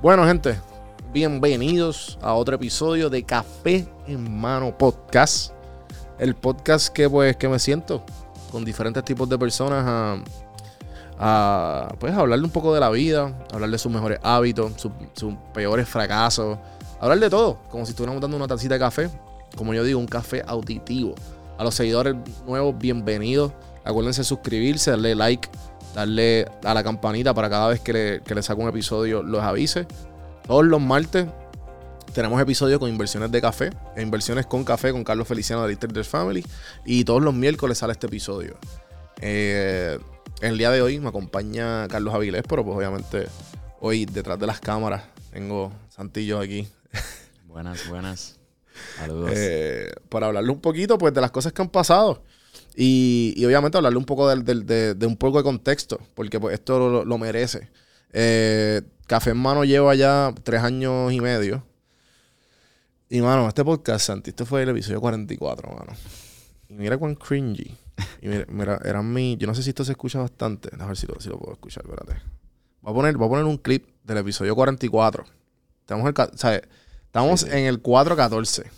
Bueno, gente, bienvenidos a otro episodio de Café en Mano Podcast. El podcast que pues que me siento con diferentes tipos de personas a, a pues hablarle un poco de la vida, hablar de sus mejores hábitos, sus, peores fracasos, hablar de todo, como si estuviéramos dando una tacita de café, como yo digo, un café auditivo. A los seguidores nuevos, bienvenidos. Acuérdense de suscribirse, darle like, darle a la campanita para cada vez que le, que le saco un episodio los avise. Todos los martes tenemos episodios con inversiones de café, e inversiones con café con Carlos Feliciano de Traders Family. Y todos los miércoles sale este episodio. Eh, el día de hoy me acompaña Carlos Avilés, pero pues obviamente hoy detrás de las cámaras tengo Santillo aquí. Buenas, buenas. Saludos. Eh, para hablarle un poquito pues de las cosas que han pasado. Y, y obviamente hablarle un poco de, de un poco de contexto, porque pues esto lo, lo merece. Eh, Café en Mano lleva ya tres años y medio. Y mano, este podcast, Santi, este fue el episodio 44, mano. Y mira cuán cringy. Y mira, mira, eran mi. Yo no sé si esto se escucha bastante. A ver si lo, si lo puedo escuchar, espérate. Voy a poner, voy a poner un clip del episodio 44. Estamos, el, ¿sabes? Estamos Sí, sí. en el 414.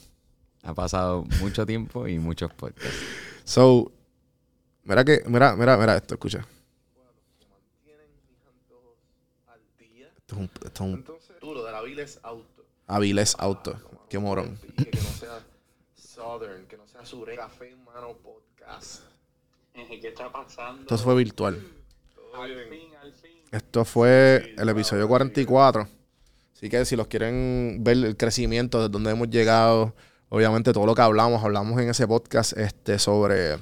Ha pasado mucho tiempo y muchos podcasts. So, mira que, mira, mira, mira esto, escucha. Esto es un, esto es un duro de la Aviles Auto. Aviles Auto, qué morón. Que no sea Southern, que no sea Sure. Café en mano podcast. ¿Qué está pasando? Esto fue virtual. Al fin, al fin. Esto fue el episodio 44. Así que si los quieren ver el crecimiento de donde hemos llegado, obviamente todo lo que hablamos, hablamos en ese podcast este, sobre...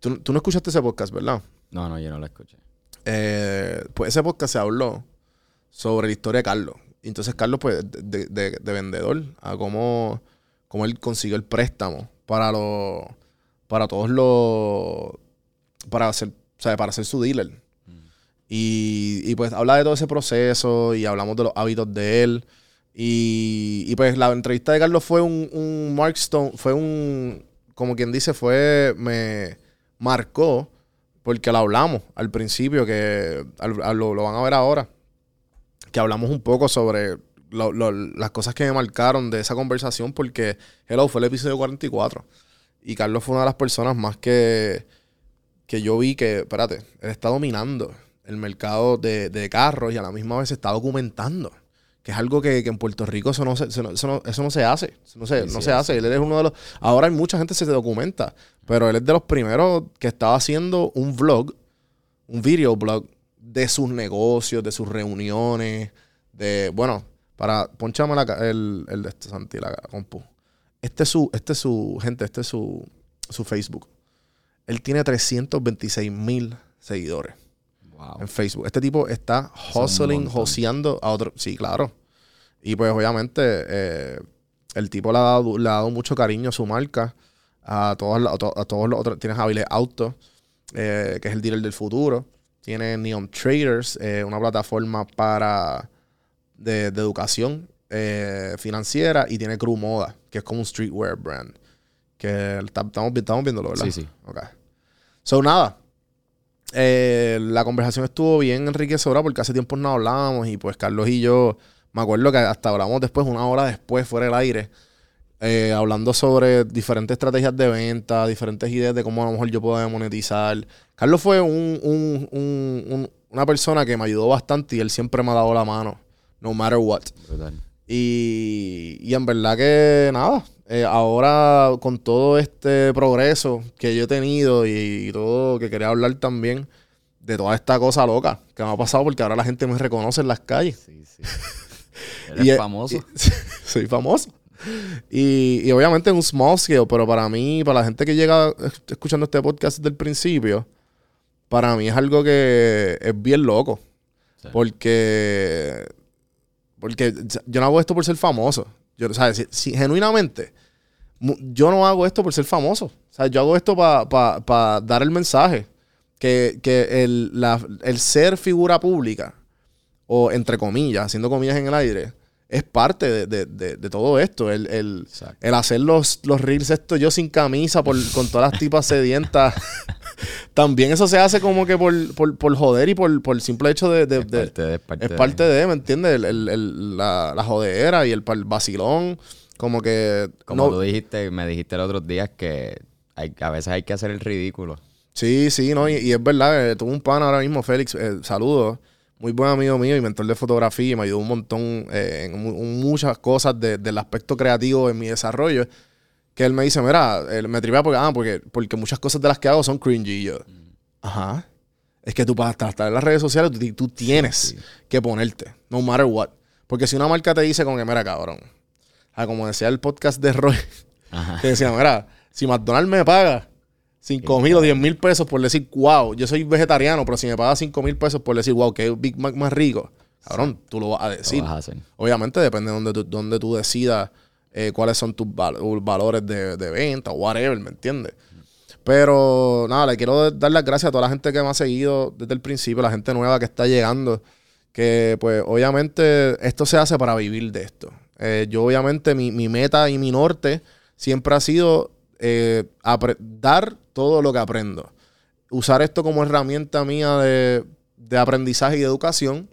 Tú, tú no escuchaste ese podcast, ¿verdad? No, no, yo no lo escuché. Eh, pues ese podcast se habló sobre la historia de Carlos. Entonces Carlos, pues, de, de- de vendedor, a cómo, cómo él consiguió el préstamo para los, para todos los, para hacer, o sea, para ser su dealer. Y, y, pues habla de todo ese proceso y hablamos de los hábitos de él. Y, pues la entrevista de Carlos fue un, un Mark Stone, fue un, como quien dice, fue, me marcó porque lo hablamos al principio, que lo, lo van a ver ahora, que hablamos un poco sobre las cosas que me marcaron de esa conversación, porque Hello fue el episodio 44. Y Carlos fue una de las personas más que, que yo vi que, espérate, él está dominando el mercado de, de carros y a la misma vez está documentando. Que es algo que, que en Puerto Rico eso no se, eso no, eso no- eso no se hace. Eso no se, Sí, no sí, se hace. Él es uno de los. Ahora hay mucha gente que se documenta. Pero él es de los primeros que estaba haciendo un vlog, un video blog de sus negocios, de sus reuniones, de. Bueno, para. Ponchame la el, el de este Santi, la compu. Este es su, este es su, gente, este es su, su Facebook. Él tiene 326 mil seguidores Wow. en Facebook. Este tipo está hustling, joseando a otro. Sí, claro. Y pues obviamente eh, el tipo le ha, dado, le ha dado mucho cariño a su marca. A todos, los- a to- a todos los otros. Tienes Avilés Auto, eh, que es el dealer del futuro. Tiene Neon Traders, eh, una plataforma para de, de educación financiera. Y tiene Crew Moda, que es como un streetwear brand. Que está- estamos, estamos viéndolo, ¿verdad? Sí, sí. Ok. So, nada. Eh, la conversación estuvo bien enriquecedora porque hace tiempo no hablábamos y pues Carlos y yo, me acuerdo que hasta hablamos después, una hora después, fuera del aire, eh, hablando sobre diferentes estrategias de venta, diferentes ideas de cómo a lo mejor yo puedo monetizar. Carlos fue un- un- un- un- una persona que me ayudó bastante y él siempre me ha dado la mano, no matter what. Y, y en verdad que nada, eh, ahora con todo este progreso que yo he tenido y, y todo que quería hablar también de toda esta cosa loca que me ha pasado porque ahora la gente me reconoce en las calles. Sí, sí. Eres Y, famoso. y- soy famoso. Y, y obviamente en un small scale, pero para mí, para la gente que llega es- escuchando este podcast desde el principio, para mí es algo que es bien loco. Sí. Porque Porque yo no hago esto por ser famoso. Sea, si, genuinamente, yo no hago esto por ser famoso. O sea, yo hago esto para dar el mensaje. Que, que el, la- el ser figura pública, o entre comillas, haciendo comillas en el aire, es parte de, de- de- de todo esto. El, el- el hacer los, los reels esto yo sin camisa, por, con todas las tipas sedientas. También eso se hace como que por, por, por joder y por, por el simple hecho de, Es parte de, es parte es de. parte de, ¿me entiendes? El- la, la jodera y el, vacilón. Como que. Como no- tú dijiste, me dijiste los otros días que hay, a veces hay que hacer el ridículo. Sí, sí, no, y, y es verdad, eh, tuve un pan ahora mismo, Félix, eh, saludos, muy buen amigo mío y mentor de fotografía, y me ayudó un montón eh, en mu- muchas cosas de- del aspecto creativo en mi desarrollo, que él me dice, mira, él me tripea porque, ah, porque, porque muchas cosas de las que hago son cringy, y yo, ajá, es que tú para estar en las redes sociales, tú, tú tienes Sí. que ponerte, no matter what, porque si una marca te dice como que, mira, cabrón, ah, como decía el podcast de Roy, Ajá. que decía, mira, si McDonald's me paga 5 mil o 10 mil pesos por decir, wow, yo soy vegetariano, pero si me paga 5 mil pesos por decir, wow, que Big Mac más rico, cabrón, tú lo vas a decir. vas a hacer. Obviamente depende de donde tú, donde tú decidas eh, cuáles son tus val- valores de, de venta o whatever, ¿me entiendes? Pero nada, le quiero dar las gracias a toda la gente que me ha seguido desde el principio, la gente nueva que está llegando, que pues obviamente esto se hace para vivir de esto. Eh, yo obviamente mi, mi meta y mi norte siempre ha sido eh, dar todo lo que aprendo. Usar esto como herramienta mía de, aprendizaje y de educación.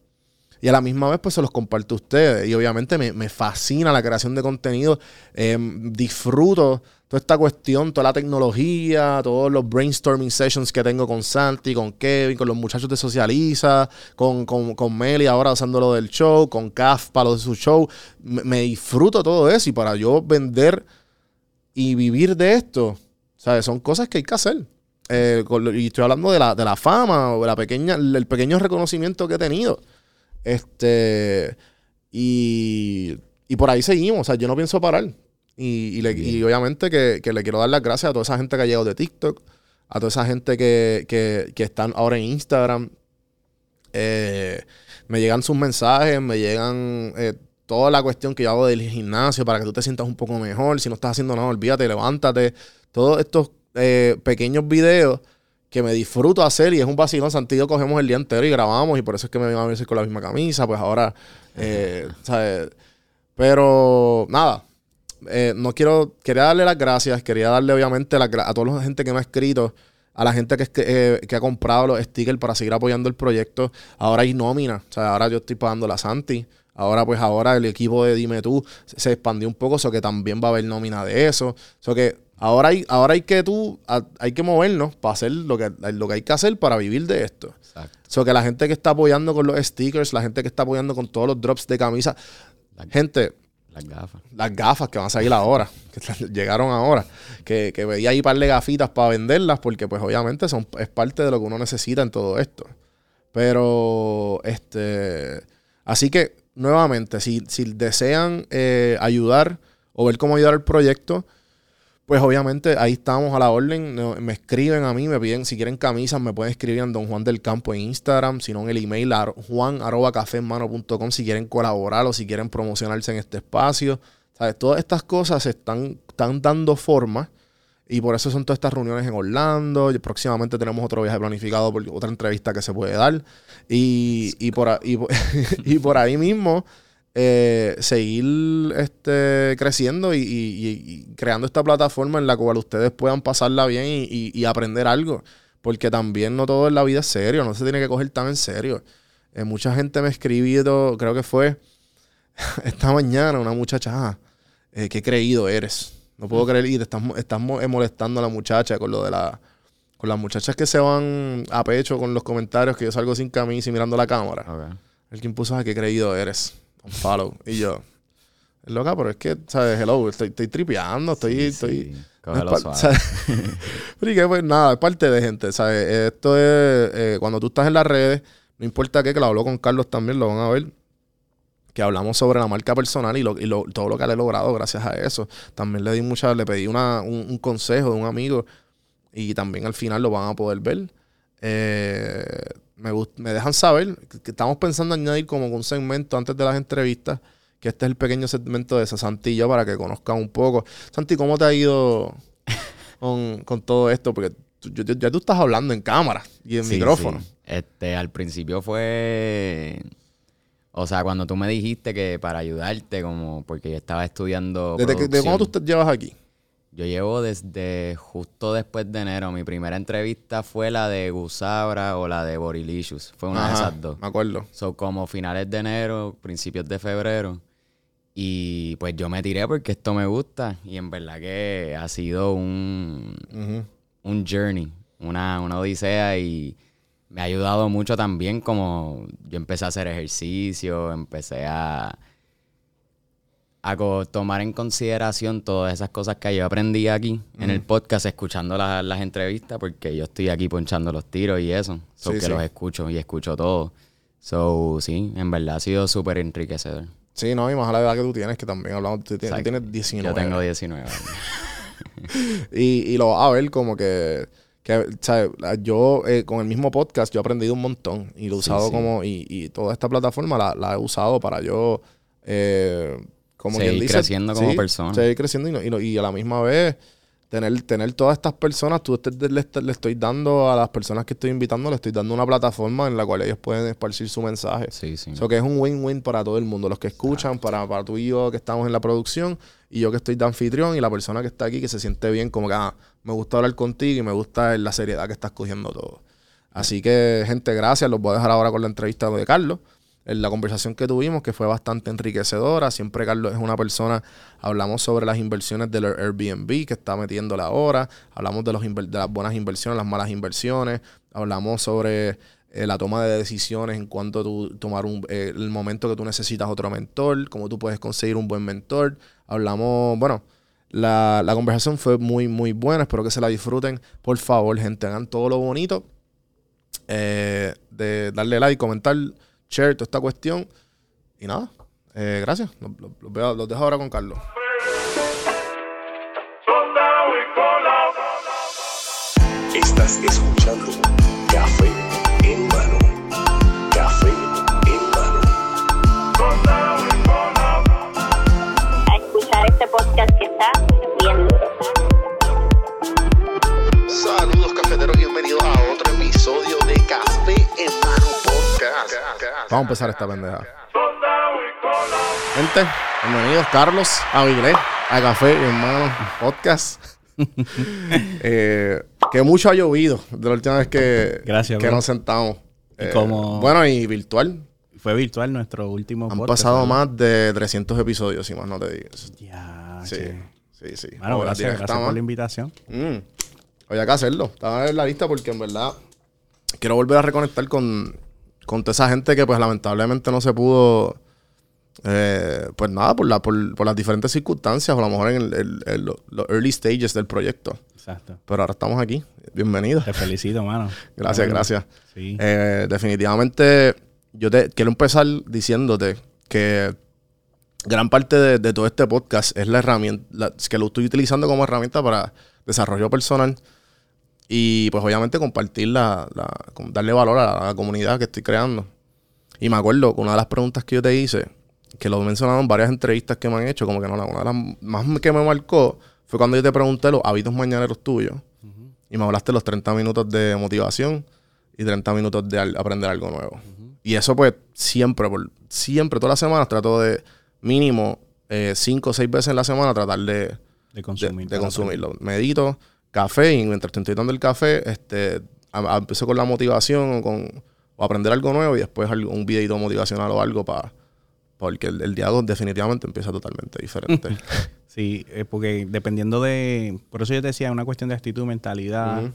Y a la misma vez, pues se los comparto a ustedes. Y obviamente me, me fascina la creación de contenido. Eh, disfruto toda esta cuestión, toda la tecnología, todos los brainstorming sessions que tengo con Santi, con Kevin, con los muchachos de Socializa, con, con, con Meli ahora usando lo del show, con Caf para lo de su show. Me, me disfruto todo eso. Y para yo vender y vivir de esto, ¿sabes? Son cosas que hay que hacer. Eh, con y estoy hablando de la, de la fama o de la pequeña, el pequeño reconocimiento que he tenido. Este. Y, y por ahí seguimos. O sea, yo no pienso parar. Y, y le- y obviamente que, que le quiero dar las gracias a toda esa gente que ha llegado de TikTok, a toda esa gente que, que, que están ahora en Instagram. Eh, me llegan sus mensajes, me llegan eh, toda la cuestión que yo hago del gimnasio para que tú te sientas un poco mejor. Si no estás haciendo nada, olvídate, levántate. Todos estos eh, pequeños videos que me disfruto hacer y es un vacilón. Santiago cogemos el día entero y grabamos y por eso es que me iba a veces con la misma camisa. Pues ahora, eh, ¿sabes? Pero nada, eh, no quiero, quería darle las gracias, quería darle obviamente a toda la gente que me ha escrito, a la gente que, eh, que ha comprado los stickers para seguir apoyando el proyecto. Ahora hay nómina, o sea, ahora yo estoy pagando la Santi. Ahora, pues ahora el equipo de Dime Tú se, se expandió un poco, eso que también va a haber nómina de eso. Eso que ahora hay, ahora hay que tú, hay que movernos para hacer lo que, lo que hay que hacer para vivir de esto. Exacto. So que la gente que está apoyando con los stickers, la gente que está apoyando con todos los drops de camisa, La- gente, Las gafas. las gafas que van a salir ahora, que llegaron ahora, que, que veía ahí par de gafitas para venderlas, porque pues obviamente son, es parte de lo que uno necesita en todo esto. Pero, este, así que nuevamente, si, si desean eh, ayudar o ver cómo ayudar al proyecto, pues obviamente ahí estamos a la orden. Me escriben a mí, me piden, si quieren camisas, me pueden escribir en Don Juan del Campo en Instagram, si no en el email a juan arroba caféenmano.com si quieren colaborar o si quieren promocionarse en este espacio. ¿Sabes? Todas estas cosas se están, están dando forma y por eso son todas estas reuniones en Orlando. Y próximamente tenemos otro viaje planificado por otra entrevista que se puede dar. Y, y, por- y por ahí mismo eh, seguir este, creciendo y, y- y- y creando esta plataforma en la cual ustedes puedan pasarla bien y, aprender algo. Porque también no todo en la vida es serio, no se tiene que coger tan en serio. Eh, mucha gente me ha escribido, creo que fue esta mañana, una muchacha, ah, eh, qué creído eres. No puedo creer, y te estás, estás eh, molestando a la muchacha con lo de la. Con las muchachas que se van a pecho con los comentarios que yo salgo sin camisa y mirando la cámara. El que impuso a qué creído eres. Follow. Y yo. Loca, pero es que, ¿sabes? Hello, estoy, estoy tripeando, estoy. Sí, estoy sí. Pero y que, pues nada, es parte de gente, ¿sabes? Esto es. eh, cuando tú estás en las redes, no importa qué, que lo hablo con Carlos también, lo van a ver. Que hablamos sobre la marca personal y, lo, y lo- todo lo que le he logrado gracias a eso. También le di mucha, le pedí una, un, un consejo de un amigo y también al final lo van a poder ver. Eh, me, me dejan saber que, estamos pensando añadir como un segmento antes de las entrevistas, que este es el pequeño segmento de esa Santilla para que conozcan un poco. Santi, ¿cómo te ha ido con, con todo esto? Porque tú- yo- ya tú estás hablando en cámara y en Sí, micrófono. sí. Este, al principio fue. O sea, cuando tú me dijiste que para ayudarte, como porque yo estaba estudiando. ¿Desde que, ¿De cuándo tú llevas aquí? Yo llevo desde justo después de enero. Mi primera entrevista fue la de Gusabra o la de Borilicious. Fue una Ajá, de esas dos. Me acuerdo. Son como finales de enero, principios de febrero. Y pues yo me tiré porque esto me gusta. Y en verdad que ha sido un, un journey, una, una odisea y me ha ayudado mucho también como yo empecé a hacer ejercicio, empecé a, a tomar en consideración todas esas cosas que yo aprendí aquí en el podcast, escuchando la- las entrevistas, porque yo estoy aquí ponchando los tiros y eso, so Sí, que sí. los escucho y escucho todo. So, sí, en verdad ha sido súper enriquecedor. Sí, no, y más a la edad que tú tienes, que también hablamos, tú tienes, tú Exacto. tienes 19. Yo tengo 19 años. Y, y lo vas a ver como que, que ¿sabes? Yo eh, con el mismo podcast yo he aprendido un montón y lo he Sí, usado como, y, y toda esta plataforma la, la he usado para yo, eh, como Seguir quien dice, creciendo como persona. Seguir creciendo y, no- y, no- y a la misma vez tener, tener todas estas personas, tú le, le estoy dando a las personas que estoy invitando, le estoy dando una plataforma en la cual ellos pueden esparcir su mensaje. Sí, sí. So que es un win-win para todo el mundo. Los que escuchan, para, para tú y yo que estamos en la producción, y yo que estoy de anfitrión, y la persona que está aquí que se siente bien, como que ah, me gusta hablar contigo y me gusta la seriedad que estás cogiendo todo. Así que, gente, gracias. Los voy a dejar ahora con la entrevista de Carlos. En la conversación que tuvimos, que fue bastante enriquecedora. Siempre Carlos es una persona. Hablamos sobre las inversiones del Airbnb que está metiéndole ahora. Hablamos de, los las buenas inversiones, las malas inversiones. Hablamos sobre eh, la toma de decisiones en cuanto a tomar un, eh, el momento que tú necesitas otro mentor, cómo tú puedes conseguir un buen mentor. Hablamos, bueno, la, la conversación fue muy, muy buena. Espero que se la disfruten. Por favor, gente, hagan todo lo bonito. eh, de darle like, comentar, share toda esta cuestión. Y nada, eh, gracias. Los, los- los veo- los dejo ahora con Carlos. Estás escuchando Café en mano. Café en mano. a escuchar este podcast que está bien duro. Saludos cafeteros, bienvenidos a Vamos a empezar esta pendeja. Gente, bienvenidos Carlos, Avilés, a Café, mi hermano, podcast. Eh, que mucho ha llovido de la última vez que, Gracias, que bro. nos sentamos. Eh, como- Bueno, y virtual. Fue virtual nuestro último Han podcast, pasado más de 300 episodios, si más no te digas. Ya, Sí, sí, sí. Bueno, gracias, gracias por la invitación. Mm. Había que hacerlo. Estaba en la lista porque en verdad quiero volver a reconectar con, con toda esa gente que pues lamentablemente no se pudo, eh, pues nada, por, la, por, por las diferentes circunstancias o a lo mejor en el- el- el- lo- los early stages del proyecto. Exacto. Pero ahora estamos aquí. Bienvenido. Te felicito, mano. Gracias, gracias. Sí. Eh, definitivamente, yo te quiero empezar diciéndote que gran parte de, de todo este podcast es la herramienta, la- que lo estoy utilizando como herramienta para desarrollo personal y pues obviamente compartir la, la- darle valor a la, comunidad que estoy creando. Y me acuerdo que una de las preguntas que yo te hice, que lo he mencionado en varias entrevistas que me han hecho, como que no, la- una de las más que me marcó fue cuando yo te pregunté los hábitos mañaneros tuyos. Y me hablaste de los 30 minutos de motivación y 30 minutos de al- aprender algo nuevo. Y eso pues siempre, por, siempre, todas las semanas trato de mínimo 5 o 6 veces en la semana tratar de, de de, consumir. de consumirlo. Medito, café y mientras estoy dando el café, este, a- a- empiezo con la motivación o con o aprender algo nuevo y después algo- un videito motivacional o algo para porque el, el día dos definitivamente empieza totalmente diferente. Sí, eh, porque dependiendo de... Por eso yo te decía, una cuestión de actitud, mentalidad,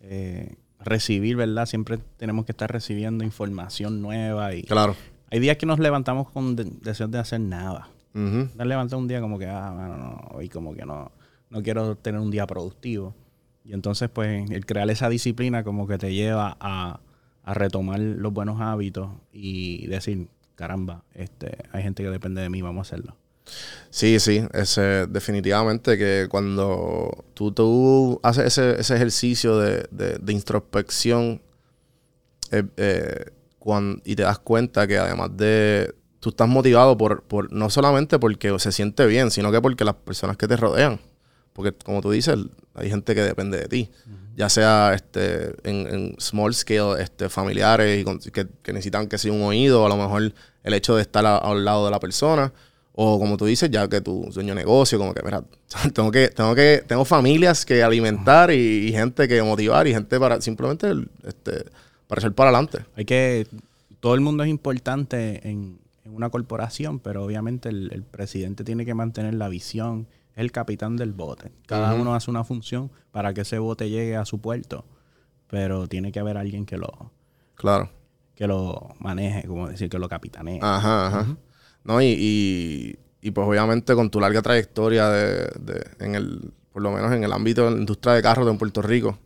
eh, recibir, ¿verdad? Siempre tenemos que estar recibiendo información nueva y... claro. Hay días que nos levantamos con de- deseos de hacer nada. Ujú. Te levantas un día como que, ah, mano, no, hoy como que no, no quiero tener un día productivo. Y entonces, pues, el crear esa disciplina como que te lleva a, a retomar los buenos hábitos y decir, caramba, este, hay gente que depende de mí, vamos a hacerlo. Sí, sí, ese, definitivamente que cuando tú, haces ese, ese ejercicio de, de- introspección eh, eh, cuan- y te das cuenta que además de... Tú estás motivado por, por no solamente porque se siente bien, sino que porque las personas que te rodean. Porque como tú dices, hay gente que depende de ti. Ya sea este, en, en small scale, este, familiares y con- que, que necesitan que sea un oído, a lo mejor el hecho de estar a- al lado de la persona. O como tú dices, ya que tu dueño de negocio, como que, mira, tengo que, tengo que, tengo familias que alimentar y, y gente que motivar y gente para simplemente este, para echar para adelante. Hay que. Todo el mundo es importante en, en una corporación, pero obviamente el, el presidente tiene que mantener la visión. Es el capitán del bote. Cada uno hace una función para que ese bote llegue a su puerto, pero tiene que haber alguien que lo, Claro. que lo maneje, como decir, que lo capitanee. Ajá, ajá. No, y, y, y, pues obviamente con tu larga trayectoria de, de- en el, por lo menos en el ámbito de la industria de carros en Puerto Rico,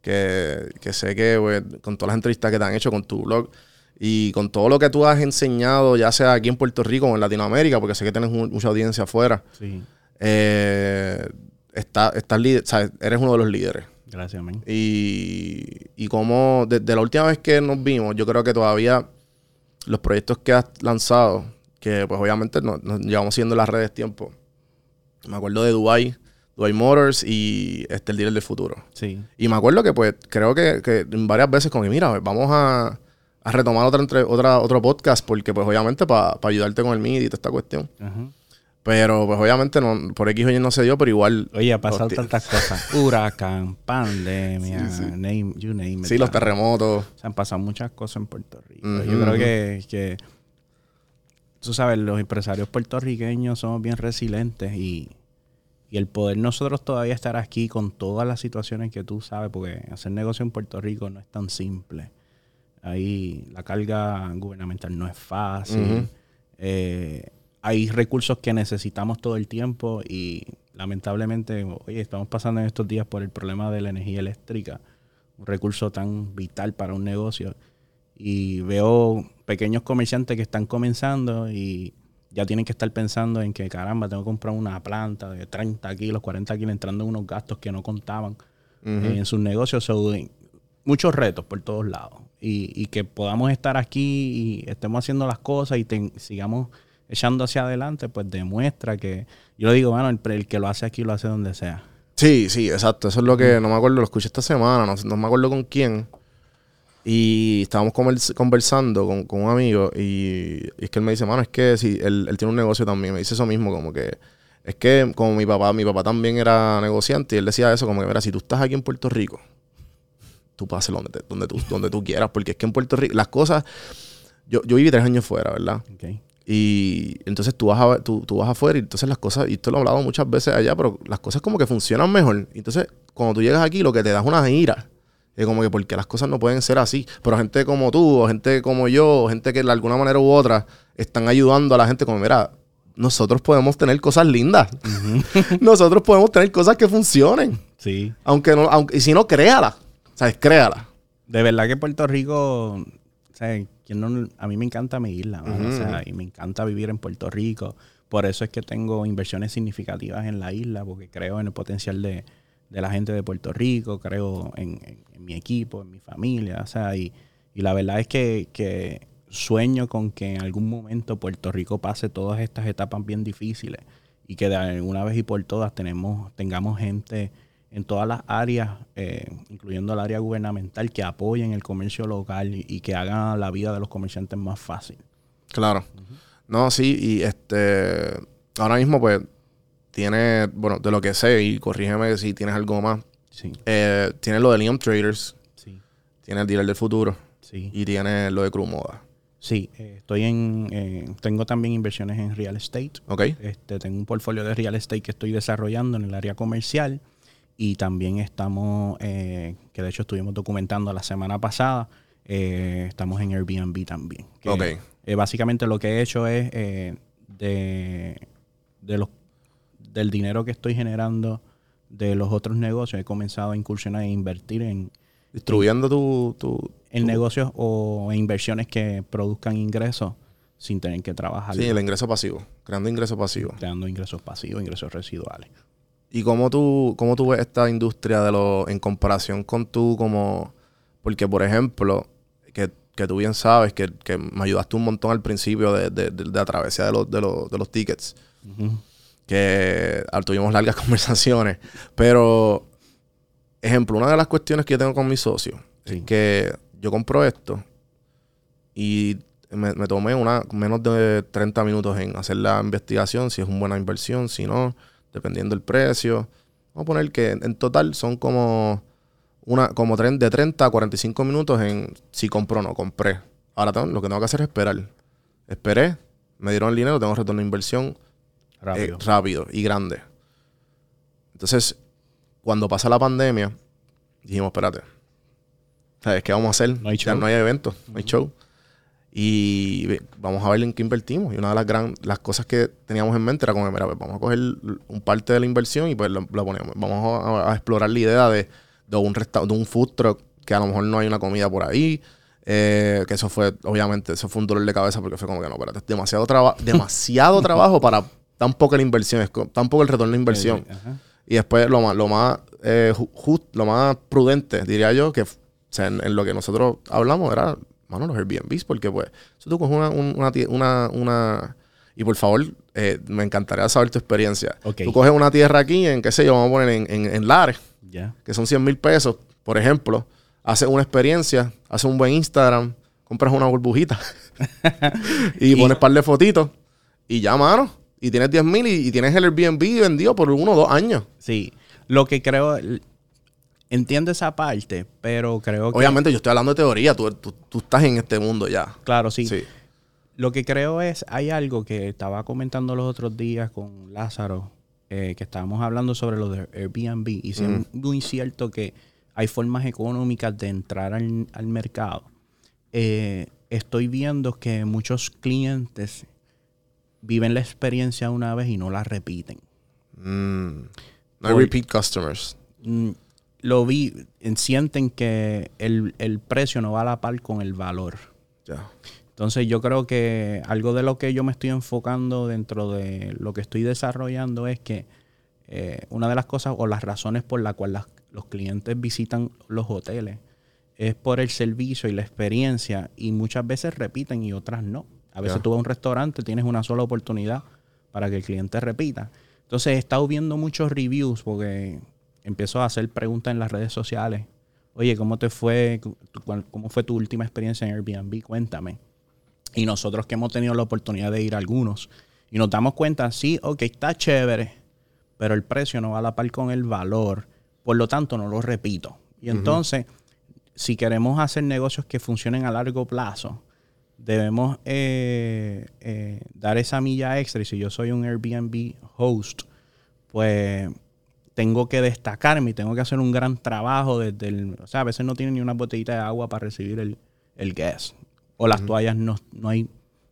que, que sé que pues, con todas las entrevistas que te han hecho con tu blog y con todo lo que tú has enseñado, ya sea aquí en Puerto Rico o en Latinoamérica, porque sé que tienes mu- mucha audiencia afuera, Sí, eh, está, estás líder- sabes, eres uno de los líderes. gracias, man. Y, y como desde la última vez que nos vimos, yo creo que todavía los proyectos que has lanzado, que pues obviamente nos, nos llevamos siguiendo en las redes tiempo. Me acuerdo de Dubai, Dubai Motors y este, el dealer del futuro. Sí. Y me acuerdo que pues creo que, que varias veces como que mira, vamos a, a retomar otra, entre, otra otro podcast porque pues obviamente para ayudarte con el MIDI y toda esta cuestión. Ajá. Pero pues obviamente no, por X o Y no se dio, pero igual... Oye, ha pasado tantas cosas. Huracán, pandemia, name, you name it. Sí, los terremotos. Se han pasado muchas cosas en Puerto Rico. Yo creo que, que, tú sabes, los empresarios puertorriqueños somos bien resilientes y, y el poder nosotros todavía estar aquí con todas las situaciones que tú sabes, porque hacer negocio en Puerto Rico no es tan simple. Ahí la carga gubernamental no es fácil. Eh, hay recursos que necesitamos todo el tiempo y lamentablemente, oye, estamos pasando en estos días por el problema de la energía eléctrica, un recurso tan vital para un negocio. Y veo pequeños comerciantes que están comenzando y ya tienen que estar pensando en que, caramba, tengo que comprar una planta de 30 kilos, 40 kilos, entrando en unos gastos que no contaban eh, en sus negocios. So, muchos retos por todos lados. Y, y que podamos estar aquí y estemos haciendo las cosas y ten- sigamos echando hacia adelante, pues demuestra que, yo le digo, bueno, el, el que lo hace aquí lo hace donde sea. Sí, sí, exacto. Eso es lo que no me acuerdo, lo escuché esta semana, no, no me acuerdo con quién. Y estábamos convers- conversando con, con un amigo y, y es que él me dice, mano, es que si él, él tiene un negocio también, me dice eso mismo, como que es que como mi papá, mi papá también era negociante y él decía eso, como que, mira, si tú estás aquí en Puerto Rico, tú pases donde, te- donde, tú, donde tú quieras, porque es que en Puerto Rico las cosas, yo, yo viví tres años fuera, ¿verdad? ¿ok? Y entonces tú vas, a, tú, tú vas afuera y entonces las cosas, y esto lo he hablado muchas veces allá, pero las cosas como que funcionan mejor. Entonces cuando tú llegas aquí lo que te das una ira. Es como que porque las cosas no pueden ser así. Pero gente como tú, o gente como yo, o gente que de alguna manera u otra están ayudando a la gente como, mira, nosotros podemos tener cosas lindas. nosotros podemos tener cosas que funcionen. Sí. Aunque no, aunque, y si no, créala. ¿Sabes? Créala. De verdad que Puerto Rico, o sea, ¿quién no- a mí me encanta mi isla, mano, o sea, y me encanta vivir en Puerto Rico. Por eso es que tengo inversiones significativas en la isla, porque creo en el potencial de, de la gente de Puerto Rico, creo en, en- en mi equipo, en mi familia, o sea, y, y la verdad es que, que sueño con que en algún momento Puerto Rico pase todas estas etapas bien difíciles y que de alguna vez y por todas tenemos, tengamos gente en todas las áreas, eh, incluyendo el área gubernamental, que apoyen el comercio local y, y que hagan la vida de los comerciantes más fácil. Claro. No, sí, y este. Ahora mismo, pues, tiene. Bueno, de lo que sé, y corrígeme si tienes algo más. Sí, Eh, tiene lo de Liam Traders, sí, tiene el dealer del futuro sí. y tiene lo de Crew Moda. Sí, eh, estoy en, eh, tengo también inversiones en real estate. ¿Ok? Este, tengo un portfolio de real estate que estoy desarrollando en el área comercial y también estamos, eh, que de hecho estuvimos documentando la semana pasada, eh, estamos en Airbnb también. Que, Ok. eh, básicamente lo que he hecho es eh, de, de los, del dinero que estoy generando de los otros negocios, he comenzado a incursionar e invertir en, Distribuyendo tu. tu en negocios o inversiones que produzcan ingresos sin tener que trabajar, sí, el ingreso pasivo. Creando ingreso pasivo. creando ingresos pasivos, ingresos residuales. ¿Y cómo tú, cómo tú ves esta industria de lo, en comparación con tú como... Porque, por ejemplo, que, que tú bien sabes, que, que me ayudaste un montón al principio de, de, de, de la travesía de los, de, los, de los tickets. Que ah, tuvimos largas conversaciones. Pero, ejemplo, una de las cuestiones que yo tengo con mi socio Sí. es que yo compro esto y me, me tomé una, menos de 30 minutos en hacer la investigación, si es una buena inversión, si no, dependiendo del precio. Vamos a poner que en total son como, una, como de 30 a 45 minutos en si compro o no, compré. Ahora tengo- lo que tengo que hacer es esperar. Esperé, me dieron el dinero, tengo retorno de inversión Rápido. eh, rápido y grande. Entonces, cuando pasa la pandemia, dijimos, espérate, ¿sabes qué vamos a hacer? No hay Ya show. no hay evento, no hay show. Y vamos a ver en qué invertimos. Y una de las gran, las cosas que teníamos en mente era como, mira, pues, vamos a coger un parte de la inversión y pues lo, lo ponemos. Vamos a, a explorar la idea de, de un resta- de un food truck que a lo mejor no hay una comida por ahí. eh, que eso fue, obviamente, eso fue un dolor de cabeza porque fue como que no, espérate, es demasiado, traba- demasiado trabajo para tan poca la inversión, es tan poco el retorno de inversión. Ajá. Y después lo más, lo más, eh, just- lo más prudente, diría yo, que f- o sea, en, en lo que nosotros hablamos era, mano, los Airbnbs, porque pues, si tú coges una, un- una, una, una- y por favor, eh, me encantaría saber tu experiencia. Ok. Tú coges una tierra aquí en, qué sé yo, vamos a poner en, en, en Lares, Ya. que son 100 mil pesos, por ejemplo, haces una experiencia, haces un buen Instagram, compras una burbujita y, Y- pones par de fotitos y ya, mano. Y tienes 10 mil y, y tienes el Airbnb vendido por uno o dos años. Sí. Lo que creo. Entiendo esa parte, pero creo que. Obviamente yo estoy hablando de teoría, tú, tú- tú estás en este mundo ya. Claro, sí. Sí. Lo que creo es, hay algo que estaba comentando los otros días con Lázaro, eh, que estábamos hablando sobre lo de Airbnb, y es muy cierto que hay formas económicas de entrar al, al mercado. Eh, estoy viendo que muchos clientes viven la experiencia una vez y no la repiten. Mm. No Por- repeat customers. Mm, Lo vi, en- sienten que el, el precio no va a la par con el valor. Ya. Entonces yo creo que algo de lo que yo me estoy enfocando dentro de lo que estoy desarrollando es que eh, una de las cosas o las razones por las cuales los clientes visitan los hoteles es por el servicio y la experiencia y muchas veces repiten y otras no. A veces tú vas a un restaurante, tienes una sola oportunidad para que el cliente repita. Entonces he estado viendo muchos reviews porque empiezo a hacer preguntas en las redes sociales. Oye, ¿cómo te fue? ¿Cu- cuál- ¿Cómo fue tu última experiencia en Airbnb? Cuéntame. Y nosotros que hemos tenido la oportunidad de ir a algunos y nos damos cuenta, sí, ok, está chévere, pero el precio no va a la par con el valor. Por lo tanto, no lo repito. Y entonces, si queremos hacer negocios que funcionen a largo plazo, debemos eh, eh, dar esa milla extra. Y si yo soy un Airbnb host, pues tengo que destacarme y tengo que hacer un gran trabajo desde el... O sea, a veces no tienen ni una botellita de agua para recibir el, el guest. O las toallas no, no hay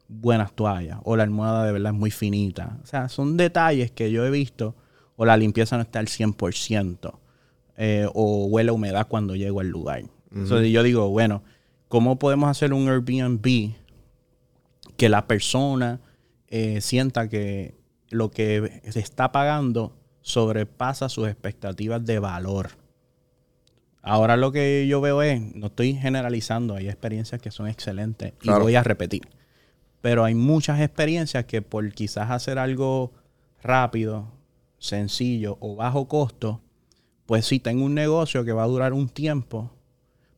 buenas toallas. O la almohada de verdad es muy finita. O sea, son detalles que yo he visto. O la limpieza no está al 100%. eh, o huele a humedad cuando llego al lugar. Entonces yo digo, bueno, ¿cómo podemos hacer un Airbnb que la persona eh, sienta que lo que se está pagando sobrepasa sus expectativas de valor? Ahora lo que yo veo es, no estoy generalizando, hay experiencias que son excelentes y Claro. voy a repetir. Pero hay muchas experiencias que por quizás hacer algo rápido, sencillo o bajo costo, pues sí tengo un negocio que va a durar un tiempo,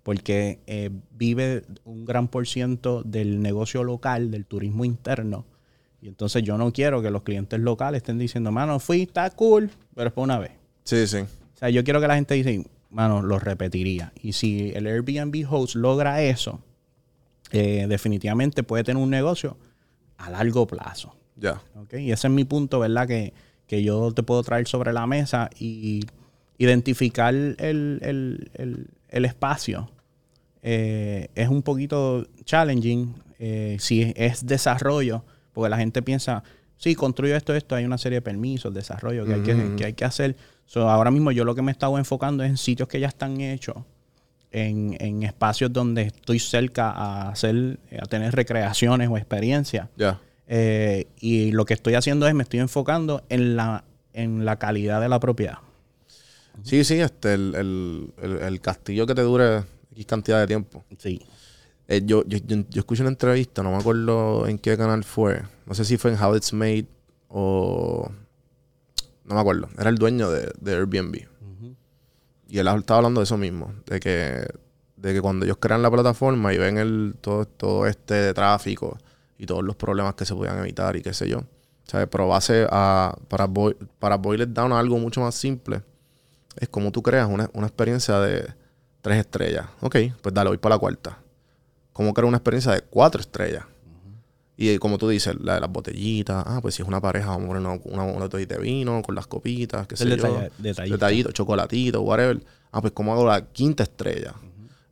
porque eh, vive un gran por ciento del negocio local, del turismo interno. Y entonces yo no quiero que los clientes locales estén diciendo, mano, fui, está cool, pero es por una vez. Sí, sí. O sea, yo quiero que la gente dice, mano, lo repetiría. Y si el Airbnb host logra eso, eh, definitivamente puede tener un negocio a largo plazo. Ya. ¿ok? Y ese es mi punto, ¿verdad? Que, que yo te puedo traer sobre la mesa y identificar el, el- el- el espacio. eh, es un poquito challenging eh, si es desarrollo, porque la gente piensa, sí, construyo esto, esto, hay una serie de permisos, desarrollo que, hay, que, que hay que hacer. So, ahora mismo yo lo que me he estado enfocando es en sitios que ya están hechos, en, en espacios donde estoy cerca a hacer, a tener recreaciones o experiencias. Ya. Eh, y lo que estoy haciendo es me estoy enfocando en la, en la calidad de la propiedad. Sí, sí, este, el, el, el- el castillo que te dure X cantidad de tiempo. Sí. Eh, yo, yo, yo, yo escuché una entrevista, no me acuerdo en qué canal fue. No sé si fue en How It's Made o... No me acuerdo. Era el dueño de, de Airbnb. Y él estaba hablando de eso mismo. De que, de que cuando ellos crean la plataforma y ven el, todo, todo este tráfico y todos los problemas que se podían evitar y qué sé yo. ¿Sabes? Pero base a... Para, boil, para boil it down a algo mucho más simple. Es como tú creas una, una experiencia de tres estrellas. Ok, pues dale, voy para la cuarta cómo crear una experiencia de cuatro estrellas. Y como tú dices, la de las botellitas, ah, pues si es una pareja, vamos a poner una, botellita de vino con las copitas, qué sé El yo. detallito. Detallito, chocolatito, whatever. Ah, pues cómo hago la quinta estrella.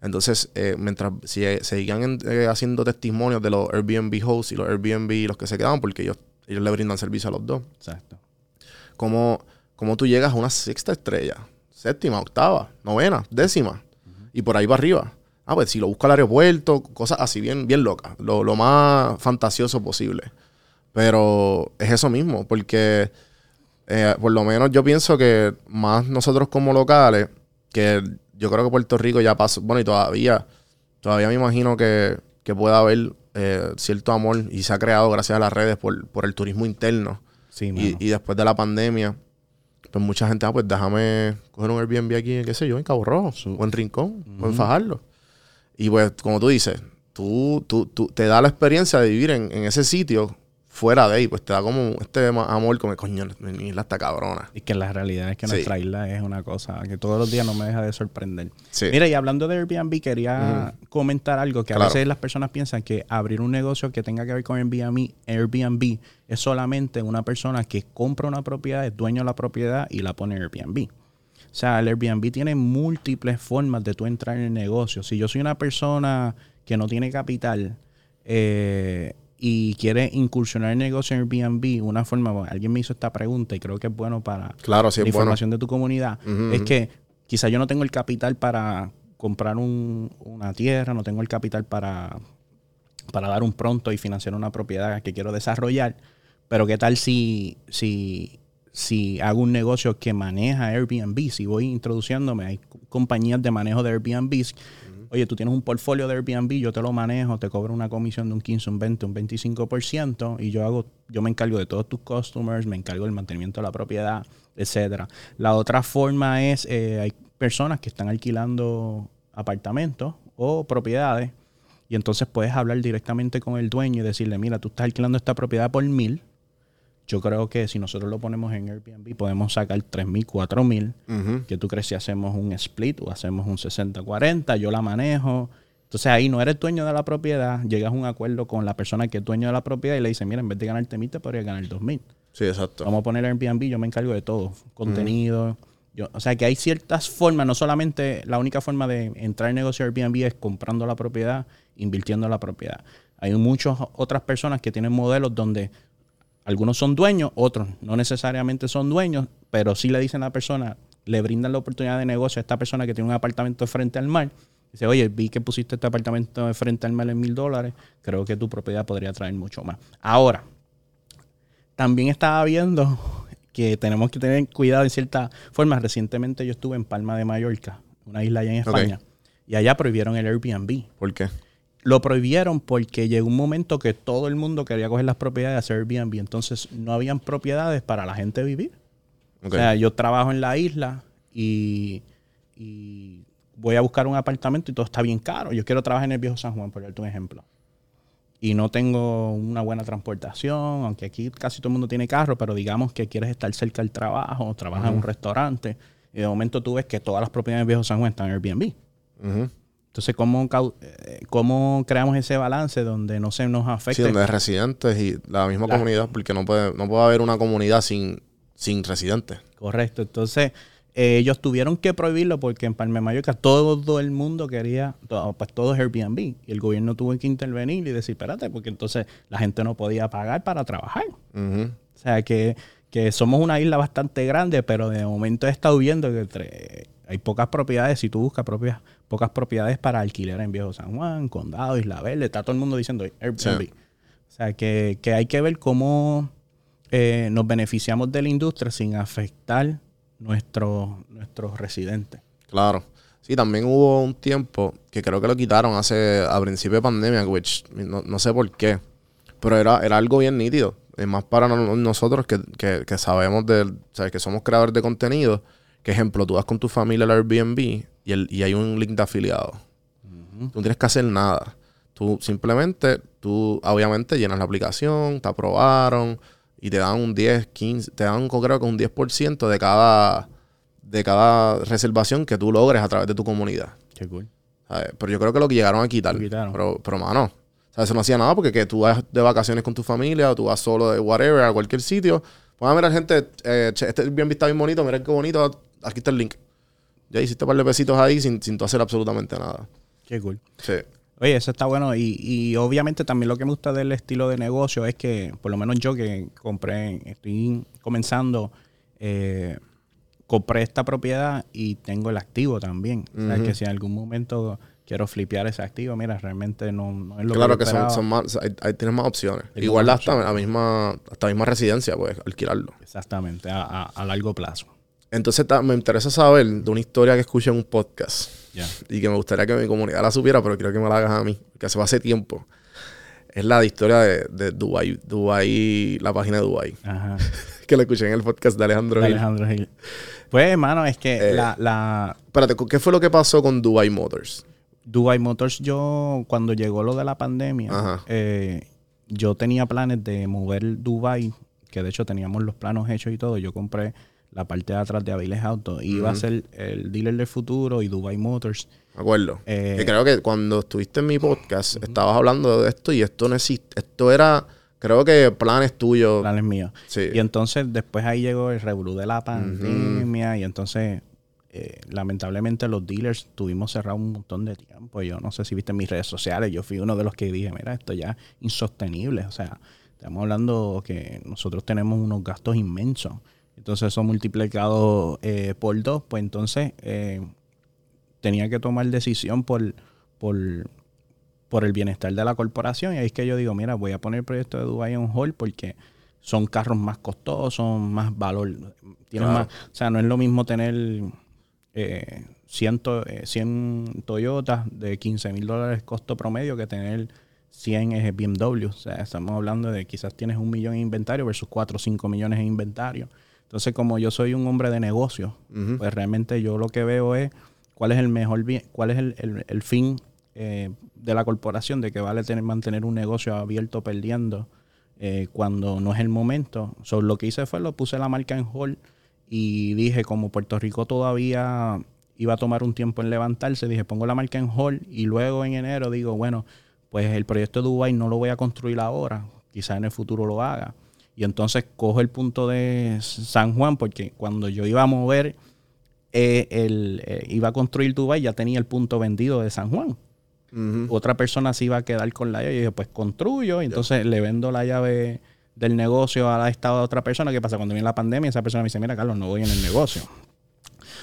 Entonces, eh, mientras si, eh, seguían eh, haciendo testimonios de los Airbnb hosts y los Airbnb los que se quedaban, porque ellos, ellos le brindan servicio a los dos, Exacto. cómo, cómo tú llegas a una sexta estrella, séptima, octava, novena, décima, y por ahí va arriba. Ah, pues si lo busco al aeropuerto, cosas así bien, bien locas, lo, lo más fantasioso posible. Pero es eso mismo, porque eh, por lo menos yo pienso que más nosotros como locales, que yo creo que Puerto Rico ya pasó, bueno, y todavía, todavía me imagino que, que pueda haber eh, cierto amor y se ha creado gracias a las redes por, por el turismo interno. Sí, Y, después de la pandemia, pues mucha gente, ah, pues déjame coger un Airbnb aquí, qué sé yo, en Cabo Rojo, o en Rincón, o en Fajardo. Y pues, como tú dices, tú, tú, tú te da la experiencia de vivir en, en ese sitio fuera de ahí, pues te da como este amor, como, coño, mi isla está cabrona. Y que la realidad es que Sí. nuestra isla es una cosa que todos los días no me deja de sorprender. Sí. Mira, y hablando de Airbnb, quería comentar algo que a veces las personas piensan que abrir un negocio que tenga que ver con Airbnb, Airbnb es solamente una persona que compra una propiedad, es dueño de la propiedad y la pone en Airbnb. O sea, el Airbnb tiene múltiples formas de tú entrar en el negocio. Si yo soy una persona que no tiene capital eh, y quiere incursionar en el negocio en Airbnb, una forma, bueno, alguien me hizo esta pregunta y creo que es bueno para Claro, sí, la bueno. información de tu comunidad, es que quizá yo no tengo el capital para comprar un- una tierra, no tengo el capital para, para dar un pronto y financiar una propiedad que quiero desarrollar, pero qué tal si, si, si hago un negocio que maneja Airbnb, si voy introduciéndome, hay compañías de manejo de Airbnb. Oye, tú tienes un portfolio de Airbnb, yo te lo manejo, te cobro una comisión de un 15, un 20, un 25% y yo hago, yo me encargo de todos tus customers, me encargo del mantenimiento de la propiedad, etcétera. La otra forma es, eh, hay personas que están alquilando apartamentos o propiedades y entonces puedes hablar directamente con el dueño y decirle, mira, tú estás alquilando esta propiedad por mil. Yo creo que si nosotros lo ponemos en Airbnb podemos sacar tres mil, cuatro mil. Ujú. Que tú crees si hacemos un split o hacemos un 60-40, yo la manejo. Entonces ahí no eres dueño de la propiedad, llegas a un acuerdo con la persona que es dueño de la propiedad y le dices, mira, en vez de ganarte mil, te podría ganar dos mil. Sí, exacto. Vamos a poner Airbnb, yo me encargo de todo, contenido. Yo, o sea que hay ciertas formas, no solamente la única forma de entrar en negocio Airbnb es comprando la propiedad, invirtiendo en la propiedad. Hay muchas otras personas que tienen modelos donde algunos son dueños, otros no necesariamente son dueños, pero sí le dicen a la persona, le brindan la oportunidad de negocio a esta persona que tiene un apartamento frente al mar. Dice, oye, vi que pusiste este apartamento frente al mar en mil dólares, creo que tu propiedad podría traer mucho más. Ahora, también estaba viendo que tenemos que tener cuidado en cierta forma. Recientemente yo estuve en Palma de Mallorca, una isla allá en. España, y allá prohibieron el Airbnb. ¿Por qué? Lo prohibieron porque llegó un momento que todo el mundo quería coger las propiedades y hacer Airbnb. Entonces no habían propiedades para la gente vivir. O sea, yo trabajo en la isla y, y voy a buscar un apartamento y todo está bien caro. Yo quiero trabajar en el viejo San Juan, por darte un ejemplo. Y no tengo una buena transportación, aunque aquí casi todo el mundo tiene carro, pero digamos que quieres estar cerca del trabajo, trabajas en un restaurante, y de momento tú ves que todas las propiedades del viejo San Juan están en Airbnb. Ujú. Entonces, ¿cómo, eh, ¿cómo creamos ese balance donde no se nos Sí, afecte? donde hay residentes y la misma comunidad, porque no puede, no puede haber una comunidad sin, sin residentes. Correcto. Entonces, eh, ellos tuvieron que prohibirlo porque en Palma de Mallorca todo el mundo quería, todo, pues todo es Airbnb. Y el gobierno tuvo que intervenir y decir, espérate, porque entonces la gente no podía pagar para trabajar. O sea, que, que somos una isla bastante grande, pero de momento he estado viendo que entre- hay pocas propiedades, si tú buscas propias, pocas propiedades para alquiler en Viejo San Juan, Condado, Isla Verde, está todo el mundo diciendo Airbnb. Sí. O sea, que, que hay que ver cómo eh, nos beneficiamos de la industria sin afectar nuestros nuestros residentes. Claro. Sí, también hubo un tiempo que creo que lo quitaron hace a principio de pandemia, which no, no sé por qué. Pero era, era algo bien nítido. Es más para no- nosotros que, que, que sabemos de, ¿sabes? que somos creadores de contenido. Que ejemplo, tú vas con tu familia al Airbnb y, el, y hay un link de afiliado. Tú no tienes que hacer nada. Tú simplemente, tú obviamente llenas la aplicación, te aprobaron y te dan un 10, 15, te dan creo que un 10% de cada, de cada reservación que tú logres a través de tu comunidad. Qué cool. ¿sabes? Pero yo creo que lo que llegaron a quitar. Pero, pero mano, ¿sabes? eso no hacía nada porque que tú vas de vacaciones con tu familia o tú vas solo de whatever a cualquier sitio. Pues a mirar, gente, eh, este bien está bien bonito, miren qué bonito, aquí está el link. Ya hiciste un par de pesitos ahí sin, sin tú hacer absolutamente nada. Qué cool. Sí. Oye, eso está bueno. Y, y obviamente también lo que me gusta del estilo de negocio es que, por lo menos yo que compré, estoy comenzando, eh, compré esta propiedad y tengo el activo también. O sea, que si en algún momento quiero flipear ese activo, mira, realmente no, no es lo claro yo que son, son más, hay, hay- tienes más opciones. Igual hasta la misma, hasta la misma residencia, pues, alquilarlo. Exactamente, a, a- a largo plazo. Entonces me interesa saber de una historia que escuché en un podcast y que me gustaría que mi comunidad la supiera, pero quiero que me la hagas a mí, que hace hace tiempo. Es la de historia de, de Dubai, Dubai, la página de Dubai, Ajá. que la escuché en el podcast de Alejandro De Gil. Alejandro Gil. Pues, hermano, es que Eh, la, la Espérate, ¿qué fue lo que pasó con Dubai Motors? Dubai Motors, yo, cuando llegó lo de la pandemia, eh, yo tenía planes de mover Dubai, que de hecho teníamos los planos hechos y todo. Yo compré la parte de atrás de Aviles Auto. Iba a ser el dealer del futuro y Dubai Motors. Me acuerdo. Eh, y creo que cuando estuviste en mi podcast, estabas hablando de esto y esto no existe. Esto era, creo que planes tuyos. planes míos. Sí. Y entonces después ahí llegó el revolú de la pandemia y entonces eh, lamentablemente los dealers tuvimos cerrado un montón de tiempo. Yo no sé si viste en mis redes sociales, yo fui uno de los que dije, mira, esto ya es insostenible. O sea, estamos hablando que nosotros tenemos unos gastos inmensos. Entonces eso multiplicado eh, por dos, pues entonces eh, tenía que tomar decisión por, por, por el bienestar de la corporación. Y ahí es que yo digo, mira, voy a poner el proyecto de Dubai en hold porque son carros más costosos, más valor. Tienen Claro. más, o sea, no es lo mismo tener eh, 100, eh, 100 Toyotas de 15 mil dólares costo promedio que tener 100 eh, BMW. O sea, estamos hablando de quizás tienes un millón en inventario versus 4 o 5 millones en inventario. Entonces, como yo soy un hombre de negocio, pues realmente yo lo que veo es cuál es el mejor bien, cuál es el, el- el fin eh, de la corporación, de que vale tener, mantener un negocio abierto perdiendo eh, cuando no es el momento. So, lo que hice fue lo puse la marca en hold y dije, como Puerto Rico todavía iba a tomar un tiempo en levantarse, dije, pongo la marca en hold y luego en enero digo, bueno, pues el proyecto de Dubai no lo voy a construir ahora, quizás en el futuro lo haga. Y entonces cojo el punto de San Juan, porque cuando yo iba a mover, eh, el, eh, iba a construir Dubai, ya tenía el punto vendido de San Juan. Otra persona se iba a quedar con la llave. Y dije, pues construyo. Y entonces le vendo la llave del negocio a esta otra persona. ¿Qué pasa? Cuando viene la pandemia, esa persona me dice, mira, Carlos, no voy en el negocio.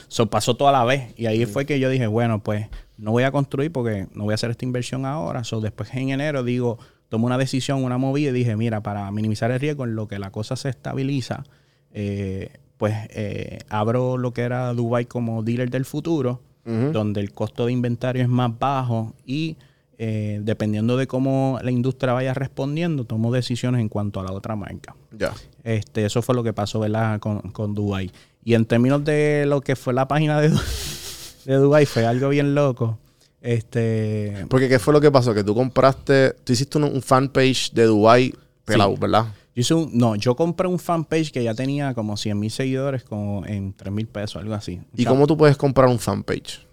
Eso pasó toda la vez. Y ahí fue que yo dije, bueno, pues no voy a construir porque no voy a hacer esta inversión ahora. So, después en enero digo, tomo una decisión, una movida y dije, mira, para minimizar el riesgo en lo que la cosa se estabiliza, eh, pues eh, abro lo que era Dubai como dealer del futuro, donde el costo de inventario es más bajo y eh, dependiendo de cómo la industria vaya respondiendo, tomo decisiones en cuanto a la otra marca. Ya. Este, eso fue lo que pasó, ¿verdad? Con, con Dubai. Y en términos de lo que fue la página de, de Dubai, fue algo bien loco. Este, Porque ¿qué fue lo que pasó? Que tú compraste, tú hiciste un, un fanpage de Dubai pelado, Sí. ¿verdad? yo hice un, no, yo compré un fanpage que ya tenía como 100 mil seguidores, como en 3 mil pesos, algo así. ¿Y O cómo tú puedes comprar un fanpage?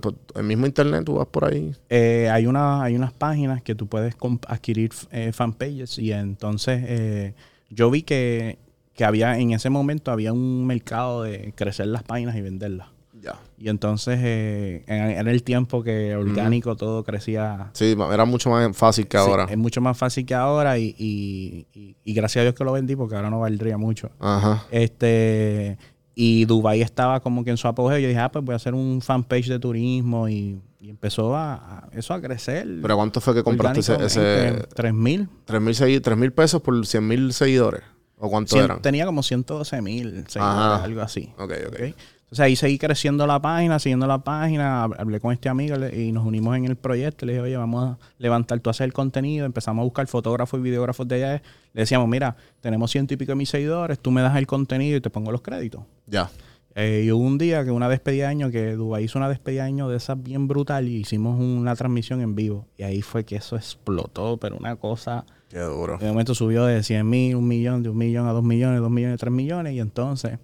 Por el mismo internet tú vas por ahí. Eh, hay, una, hay unas páginas que tú puedes adquirir eh, fanpages y entonces eh, yo vi que, que había en ese momento había un mercado de crecer las páginas y venderlas. Ya. Y entonces eh, en, en el tiempo que orgánico todo crecía. Sí, era mucho más fácil que sí, ahora. es mucho más fácil que ahora y, y- y- y gracias a Dios que lo vendí porque ahora no valdría mucho. Ajá. Este, y Dubai estaba como que en su apogeo. Yo dije, ah, pues voy a hacer un fanpage de turismo y, empezó a, a- eso a crecer. ¿Pero cuánto fue que compraste ese, ese 3 mil. 3 mil segui- 3 mil pesos por 100 mil seguidores? ¿O cuánto eran? Tenía como 112 mil seguidores, algo así. Ok, ok. ¿ok? Entonces ahí seguí creciendo la página, siguiendo la página, hab- hablé con este amigo y nos unimos en el proyecto. Le dije, oye, vamos a levantar tú a hacer el contenido. Empezamos a buscar fotógrafos y videógrafos de allá. Le decíamos, mira, tenemos ciento y pico de mis seguidores, tú me das el contenido y te pongo los créditos. Ya. Eh, y hubo un día que una despedida de año, que Dubái hizo una despedida de año de esas bien brutal y hicimos una transmisión en vivo. Y ahí fue que eso explotó, pero una cosa... Qué duro. De momento subió de 100 mil, un millón, de un millón a dos millones, dos millones, tres millones. Y entonces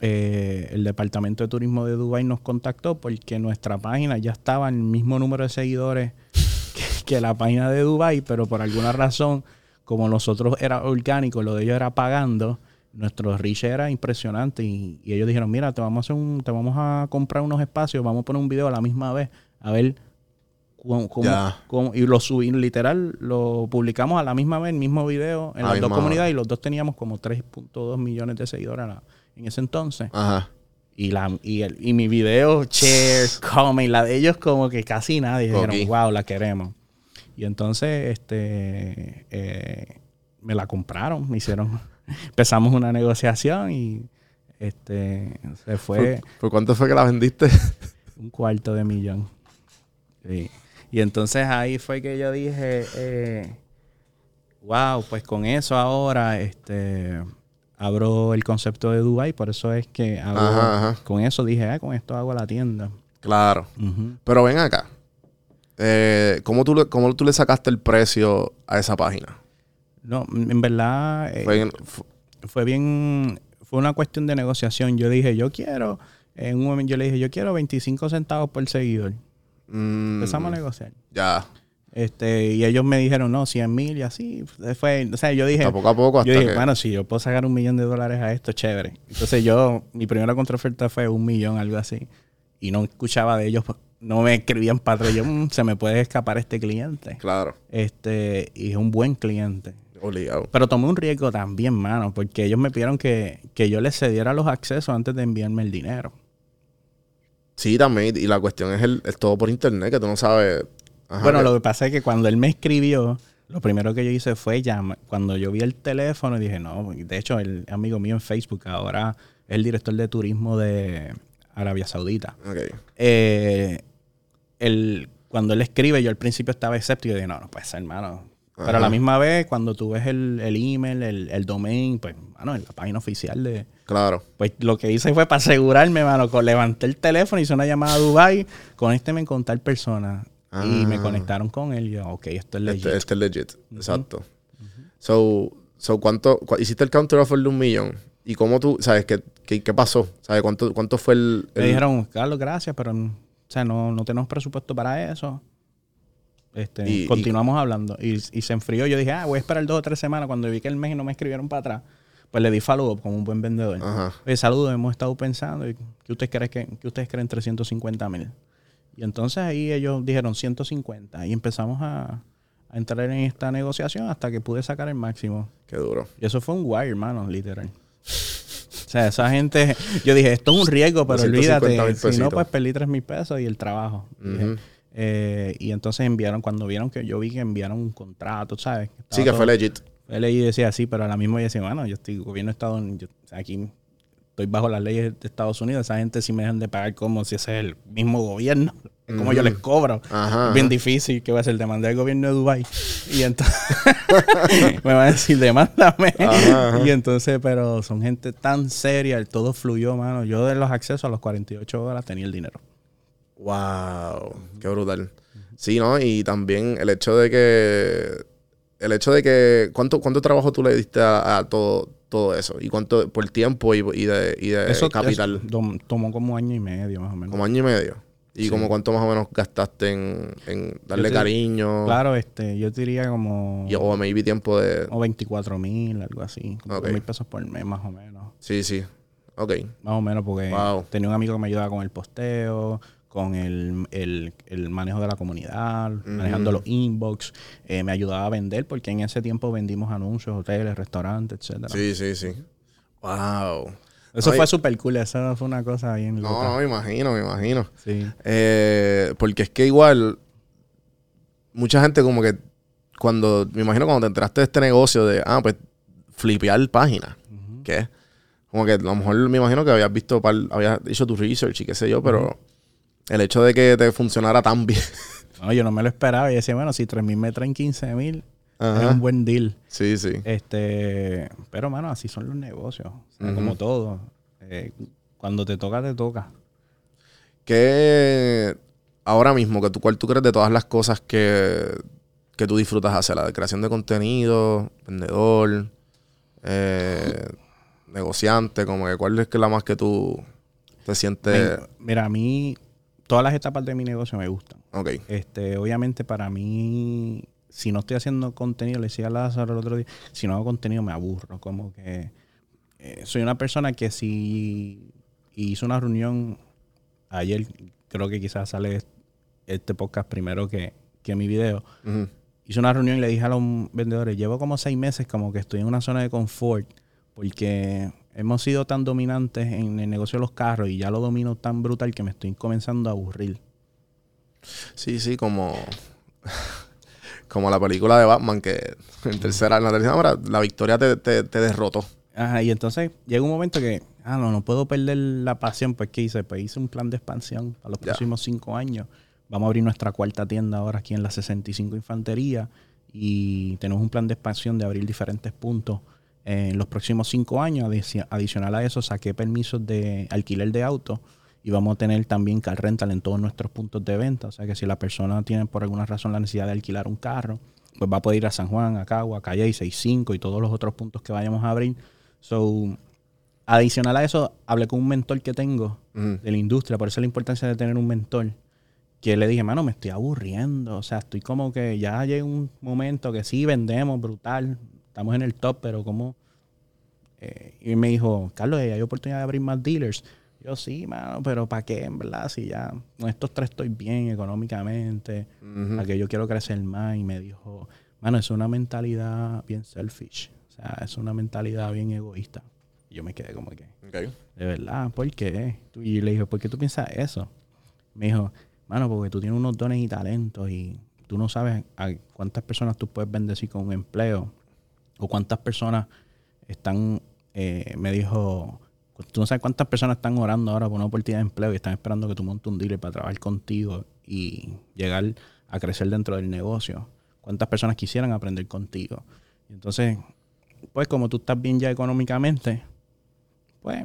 eh, el Departamento de Turismo de Dubái nos contactó porque nuestra página ya estaba en el mismo número de seguidores que, que la página de Dubái, pero por alguna razón, como nosotros era orgánico, lo de ellos era pagando, nuestro reach era impresionante. Y, y ellos dijeron, mira, te vamos a hacer un, te vamos a comprar unos espacios, vamos a poner un video a la misma vez, a ver cómo, cómo- Ya. cómo- y lo subí, literal, lo publicamos a la misma vez, el mismo video, en las la dos comunidades, y los dos teníamos como 3.2 millones de seguidores a la- en ese entonces. Ajá. Y, la, y, el, y mi video, share, comment, la de ellos como que casi nadie dijeron, wow, la queremos. Y entonces, este, eh, me la compraron, me hicieron, empezamos una negociación y este, se fue ¿Por, por cuánto fue que la vendiste? un cuarto de millón. Sí. Y entonces ahí fue que yo dije, eh, wow, pues con eso ahora, este, abro el concepto de Dubai, por eso es que hago- Ajá, ajá. con eso dije, ah, con esto hago la tienda. claro. Pero ven acá. Eh, ¿cómo, tú le, ¿Cómo tú le sacaste el precio a esa página? No, en verdad eh, fue bien, fue una cuestión de negociación. Yo dije, yo quiero, en un momento yo le dije, yo quiero 25 centavos por seguidor. mm, Empezamos a negociar. Ya. Este, y ellos me dijeron, no, 100 mil y así. Fue, o sea, yo dije, A poco a poco hasta yo dije, que... bueno, si yo puedo sacar un millón de dólares a esto, chévere. Entonces yo, mi primera contraoferta fue un millón, algo así. Y no escuchaba de ellos, no me escribían para. Yo, "Mm, se me puede escapar este cliente. Claro. Este, y es un buen cliente. Obligado. Pero tomé un riesgo también, mano, porque ellos me pidieron que, que yo les cediera los accesos antes de enviarme el dinero. Sí, también. Y la cuestión es, el, es todo por internet, que tú no sabes... Ajá, bueno, lo que pasa es que cuando él me escribió, lo primero que yo hice fue llamar. Cuando yo vi el teléfono, dije, no, de hecho, el amigo mío en Facebook ahora es el director de turismo de Arabia Saudita. Ok. Eh, él- cuando él escribe, yo al principio estaba escéptico y dije, no, no puede ser, hermano. Pero a la misma vez, cuando tú ves el, el email, el, el domain, pues, mano, en la página oficial de, Claro. pues lo que hice fue para asegurarme, mano. Levanté el teléfono, hice una llamada a Dubai, conécteme con tal persona. Y me Ah. conectaron con él. Y yo, ok, esto es legit. Este, este es legit. Exacto. So, so ¿cuánto, cu- hiciste el counter offer de un millón? ¿Y cómo tú, sabes, qué, qué, qué pasó? ¿Sabes cuánto, cuánto fue el... Me el- dijeron, Carlos, gracias, pero o sea, no, no tenemos presupuesto para eso. Este, Y- continuamos hablando. Y, y se enfrió. Yo dije, ah, voy a esperar dos o tres semanas. Cuando vi que el mes y no me escribieron para atrás, pues le di follow up como un buen vendedor. Ajá. Oye, saludos, hemos estado pensando. ¿Qué ustedes creen que qué ustedes creen 350 mil? Y entonces ahí ellos dijeron 150 y empezamos a, a entrar en esta negociación hasta que pude sacar el máximo. Qué duro. Y eso fue un wire, hermano, literal. O sea, esa gente, yo dije, esto es un riesgo, pero 250 olvídate, si no, pues perdí 3 mil pesos y el trabajo. Dije, eh, y entonces enviaron, cuando vieron que yo vi que enviaron un contrato, ¿sabes? Sí, que todo- fue legit. leí y decía sí, pero a la misma yo decía, bueno, yo estoy gobierno de Estados Unidos, aquí estoy bajo las leyes de Estados Unidos, esa gente sí me dejan de pagar como si ese es el mismo gobierno, como yo les cobro. Ajá, Es bien difícil que va a ser demandar al gobierno de Dubai y entonces me van a decir demándame Ajá, ajá. y entonces pero son gente tan seria todo fluyó mano yo de los accesos a los 48 horas tenía el dinero Wow, qué brutal. Sí, ¿no? Y también el hecho de que. El hecho de que. ¿Cuánto, cuánto trabajo tú le diste a, a todo, todo eso? ¿Y cuánto por tiempo y, y de, y de eso capital? eso tomó como año y medio más o menos Como año y medio. ¿Y Sí. como cuánto más o menos gastaste en, en darle te- cariño? claro este yo te diría como o maybe tiempo de. o 24 mil, algo así. Como Ok. mil pesos por mes, más o menos. Sí, sí. Ok. Más o menos, porque Wow. tenía un amigo que me ayudaba con el posteo, con el, el- el manejo de la comunidad, manejando los inbox. Eh, me ayudaba a vender, porque en ese tiempo vendimos anuncios, hoteles, restaurantes, etcétera. Sí, sí, sí. Wow. Eso No, fue súper cool. Eso fue una cosa bien No, loca. no, me imagino, me imagino. Sí. Eh, porque es que igual, mucha gente como que cuando, me imagino cuando te enteraste de este negocio de, ah, pues, flipear páginas, ¿qué? Como que a lo mejor me imagino que habías visto, par- habías hecho tu research y qué sé yo, pero el hecho de que te funcionara tan bien. No, yo no me lo esperaba. Y decía, bueno, si 3 mil me traen 15 mil, es Ajá. un buen deal. Sí, sí. Este, pero mano, así son los negocios. O sea, Ujú. Como todo. Eh, cuando te toca, te toca. ¿Qué ahora mismo, que tú, cuál tú crees de todas las cosas que, que tú disfrutas hacer? La de creación de contenido, vendedor, eh, negociante, como que cuál es que la más que tú te sientes. Mira, a mí todas las etapas de mi negocio me gustan. Ok. Este, obviamente para mí, si no estoy haciendo contenido, le decía a Lázaro el otro día, si no hago contenido me aburro. Como que eh, soy una persona que si hizo una reunión ayer, creo que quizás sale este podcast primero que, que mi video. Hice una reunión y le dije a los vendedores, llevo como seis meses como que estoy en una zona de confort porque hemos sido tan dominantes en el negocio de los carros y ya lo domino tan brutal que me estoy comenzando a aburrir. Sí, sí, como. Como la película de Batman, que en tercera, en la tercera hora, la victoria te, te, te derrotó. Ajá, y entonces llega un momento que, ah, no, no puedo perder la pasión, pues ¿qué hice? Pues hice un plan de expansión para los Ya. próximos cinco años. Vamos a abrir nuestra cuarta tienda ahora aquí en la 65 Infantería y tenemos un plan de expansión de abrir diferentes puntos en los próximos cinco años. Adici- Adicional a eso, saqué permisos de alquiler de autos y vamos a tener también car rental en todos nuestros puntos de venta. O sea que si la persona tiene por alguna razón la necesidad de alquilar un carro, pues va a poder ir a San Juan, a Cagua, a Calle 65 y todos los otros puntos que vayamos a abrir. So, adicional a eso, hablé con un mentor que tengo de la industria, por eso la importancia de tener un mentor. Que le dije, mano, me estoy aburriendo. O sea, estoy como que ya llega un momento que sí vendemos, brutal. Estamos en el top, pero como. eh, y me dijo, Carlos, ¿hay oportunidad de abrir más dealers? Yo sí, mano, pero ¿para qué? En verdad, si ya con estos tres estoy bien económicamente, Ujú. a que yo quiero crecer más. Y me dijo, mano, es una mentalidad bien selfish. O sea, es una mentalidad bien egoísta. Y yo me quedé como que, Ok. de verdad, ¿por qué? Y le dije, ¿por qué tú piensas eso? Me dijo, mano, porque tú tienes unos dones y talentos y tú no sabes a cuántas personas tú puedes bendecir con un empleo o cuántas personas están, eh, me dijo, tú no sabes cuántas personas están orando ahora por una oportunidad de empleo y están esperando que tú montes un dealer para trabajar contigo y llegar a crecer dentro del negocio. ¿Cuántas personas quisieran aprender contigo? Entonces, pues como tú estás bien ya económicamente, pues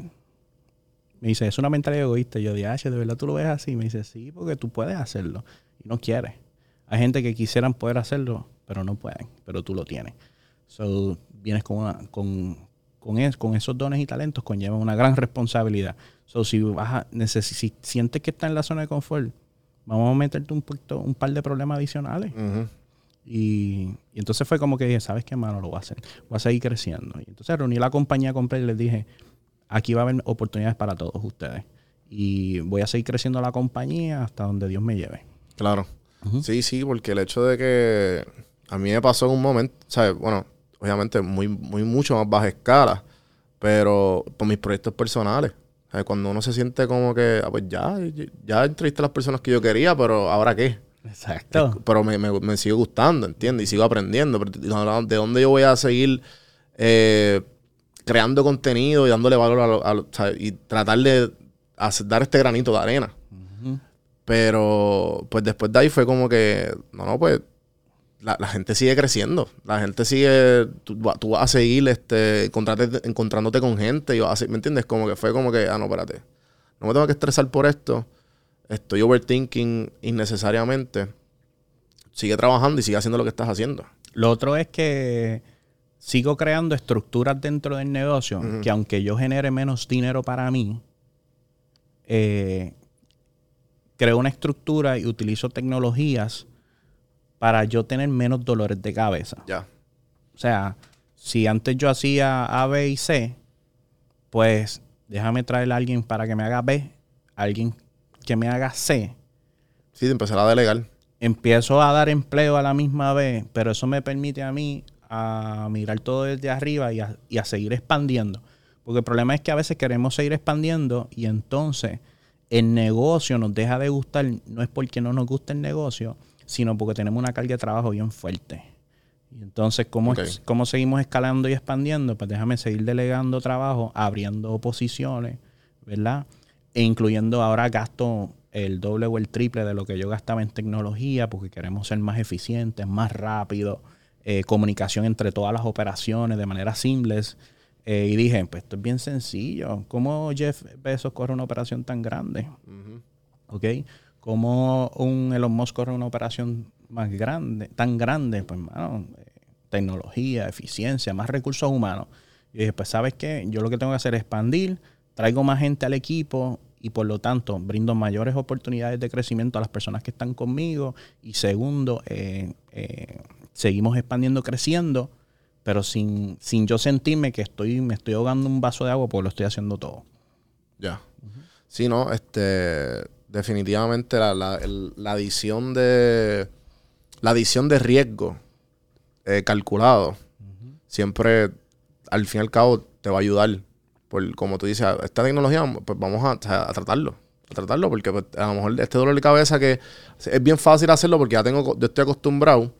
me dice, es una mentalidad egoísta. Yo dije, ah, ¿de verdad tú lo ves así? Me dice, sí, porque tú puedes hacerlo y no quieres. Hay gente que quisieran poder hacerlo, pero no pueden, pero tú lo tienes. So, vienes con, una, con, con, es- con esos dones y talentos, conlleva una gran responsabilidad. So, si, vas a, si sientes que estás en la zona de confort, vamos a meterte un, poquito- un par de problemas adicionales. Y, y entonces fue como que dije, ¿sabes qué, mano? Lo voy a hacer. Voy a seguir creciendo. Y entonces reuní la compañía completa y les dije, aquí va a haber oportunidades para todos ustedes. Y voy a seguir creciendo la compañía hasta donde Dios me lleve. Claro. Sí, sí, porque el hecho de que a mí me pasó en un momento, ¿sabes? Bueno, obviamente muy, muy mucho más baja escala, pero por mis proyectos personales. Cuando uno se siente como que, ah, pues ya, ya entrevisté a las personas que yo quería, pero ¿ahora qué? Exacto. Pero me, me, me sigue gustando, ¿entiendes? Y sigo aprendiendo. Pero, ¿De dónde yo voy a seguir eh, creando contenido y dándole valor a lo, a y tratar de hacer- dar este granito de arena? Pero pues después de ahí fue como que, no, no, pues la, la gente sigue creciendo. La gente sigue, tú, va- tú vas a seguir este, encontrándote con gente y vas a ¿me entiendes? Como que fue como que, ah, no, espérate. No me tengo que estresar por esto. Estoy overthinking innecesariamente. Sigue trabajando y sigue haciendo lo que estás haciendo. Lo otro es que sigo creando estructuras dentro del negocio que aunque yo genere menos dinero para mí, eh, creo una estructura y utilizo tecnologías para yo tener menos dolores de cabeza. Ya. O sea, si antes yo hacía A, B y C, pues déjame traer a alguien para que me haga B, alguien que me haga C. Sí, de empezar a delegar. Empiezo a dar empleo a la misma vez, pero eso me permite a mí a mirar todo desde arriba y a, y a seguir expandiendo. Porque el problema es que a veces queremos seguir expandiendo y entonces el negocio nos deja de gustar, no es porque no nos gusta el negocio, sino porque tenemos una carga de trabajo bien fuerte. Y entonces, ¿cómo, es-. ¿cómo seguimos escalando y expandiendo? Pues déjame seguir delegando trabajo, abriendo posiciones, ¿verdad? E incluyendo ahora gasto el doble o el triple de lo que yo gastaba en tecnología porque queremos ser más eficientes, más rápidos, eh, comunicación entre todas las operaciones de manera seamless. Eh, y dije, pues esto es bien sencillo. ¿Cómo Jeff Bezos corre una operación tan grande? ¿Ok? ¿Cómo un Elon Musk corre una operación más grande, tan grande? Pues, mano, eh, tecnología, eficiencia, más recursos humanos. Y dije, pues, ¿sabes qué? Yo lo que tengo que hacer es expandir, traigo más gente al equipo y por lo tanto brindo mayores oportunidades de crecimiento a las personas que están conmigo. Y segundo, eh, eh, seguimos expandiendo, creciendo, pero sin, sin yo sentirme que estoy, me estoy ahogando un vaso de agua porque lo estoy haciendo todo. Ya. Sí, no, este. Definitivamente la, la, el- la adición de. La adición de riesgo eh, calculado siempre, al fin y al cabo, te va a ayudar. Por, como tú dices, esta tecnología, pues vamos a, a tratarlo. A tratarlo, porque pues, a lo mejor este dolor de cabeza que es bien fácil hacerlo porque ya tengo, yo estoy acostumbrado.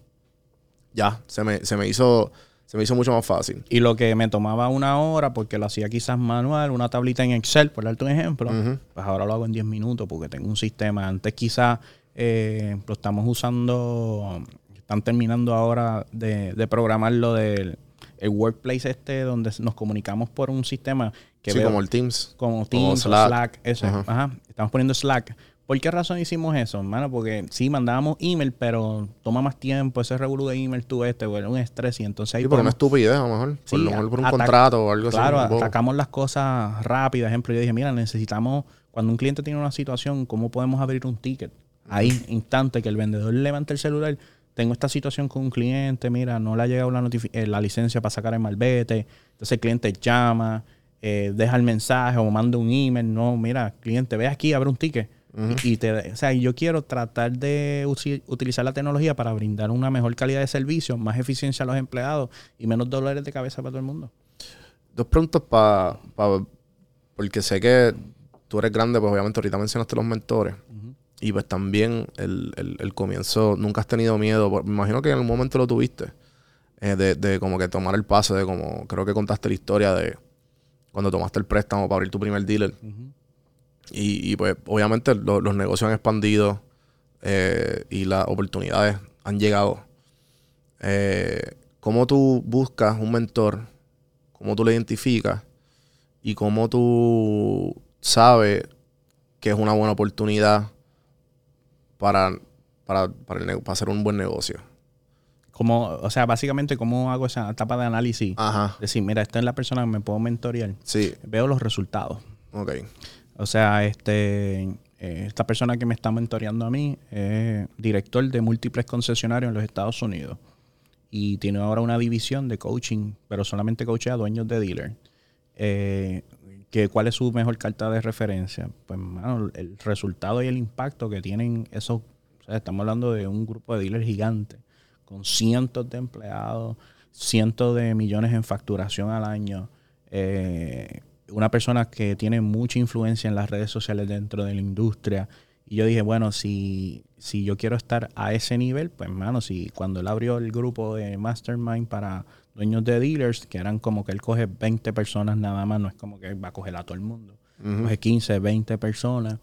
Ya, se me, se me hizo. Se me hizo mucho más fácil. Y lo que me tomaba una hora, porque lo hacía quizás manual, una tablita en Excel, por darte un ejemplo, pues ahora lo hago en 10 minutos porque tengo un sistema. Antes quizás eh, lo estamos usando, están terminando ahora de, de programar lo del el workplace este, donde nos comunicamos por un sistema que sí, veo- como el Teams. como Teams, Slack. Slack, eso. Ajá. Estamos poniendo Slack. ¿Por qué razón hicimos eso, hermano? Porque sí, mandábamos email, pero toma más tiempo. Ese revolú de email tú este, bueno, un estrés. Y entonces ahí Sí, por una estupidez, a lo mejor. Por Sí, lo mejor por un contrato o algo Claro, así. bobo. atacamos las cosas rápidas. Ejemplo, yo dije, mira, necesitamos, cuando un cliente tiene una situación, ¿cómo podemos abrir un ticket? Ahí, instante, que el vendedor levante el celular. Tengo esta situación con un cliente, mira, no le ha llegado la, eh, la licencia para sacar el malvete. Entonces el cliente llama, eh, deja el mensaje o manda un email. No, mira, cliente, ve aquí, abre un ticket. Y, y te, o sea, yo quiero tratar de utilizar la tecnología para brindar una mejor calidad de servicio, más eficiencia a los empleados y menos dolores de cabeza para todo el mundo. Dos preguntas para... porque sé que tú eres grande, pues obviamente ahorita mencionaste los mentores. Y pues también el, el- el comienzo, nunca has tenido miedo. Me imagino que en algún momento lo tuviste. eh, de, de como que tomar el paso, de como creo que contaste la historia de cuando tomaste el préstamo para abrir tu primer dealer. Y, y, pues obviamente lo- los negocios han expandido eh, y las oportunidades han llegado. Eh, ¿Cómo tú buscas un mentor? ¿Cómo tú lo identificas? ¿Y cómo tú sabes que es una buena oportunidad para, para, para, el para hacer un buen negocio? Como, o sea, básicamente, ¿cómo hago esa etapa de análisis? Ajá. Decir, mira, esta es la persona que me puedo mentorear. Sí, Veo los resultados. ok. O sea, este, eh, esta persona que me está mentoreando a mí es director de múltiples concesionarios en los Estados Unidos. Y tiene ahora una división de coaching, pero solamente coachea a dueños de dealer. Eh, ¿Cuál es su mejor carta de referencia? Pues, mano, el resultado y el impacto que tienen esos. O sea, estamos hablando de un grupo de dealers gigante, con cientos de empleados, cientos de millones en facturación al año. Eh, una persona que tiene mucha influencia en las redes sociales dentro de la industria. Y yo dije, bueno, si, si yo quiero estar a ese nivel, pues, mano, si cuando él abrió el grupo de Mastermind para dueños de dealers, que eran como que él coge 20 personas nada más, no es como que él va a coger a todo el mundo. Coge 15, 20 personas,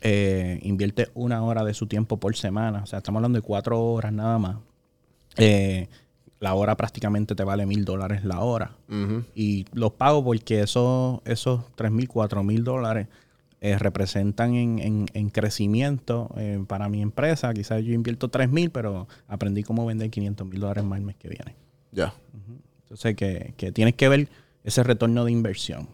eh, invierte una hora de su tiempo por semana, o sea, estamos hablando de cuatro horas nada más. Eh, la hora prácticamente te vale mil dólares la hora. Y los pago porque esos, esos tres mil, cuatro mil dólares eh, representan en, en- en crecimiento eh, para mi empresa. Quizás yo invierto tres mil, pero aprendí cómo vender 500 mil dólares más el mes que viene. Ya. Entonces, que, que tienes que ver ese retorno de inversión.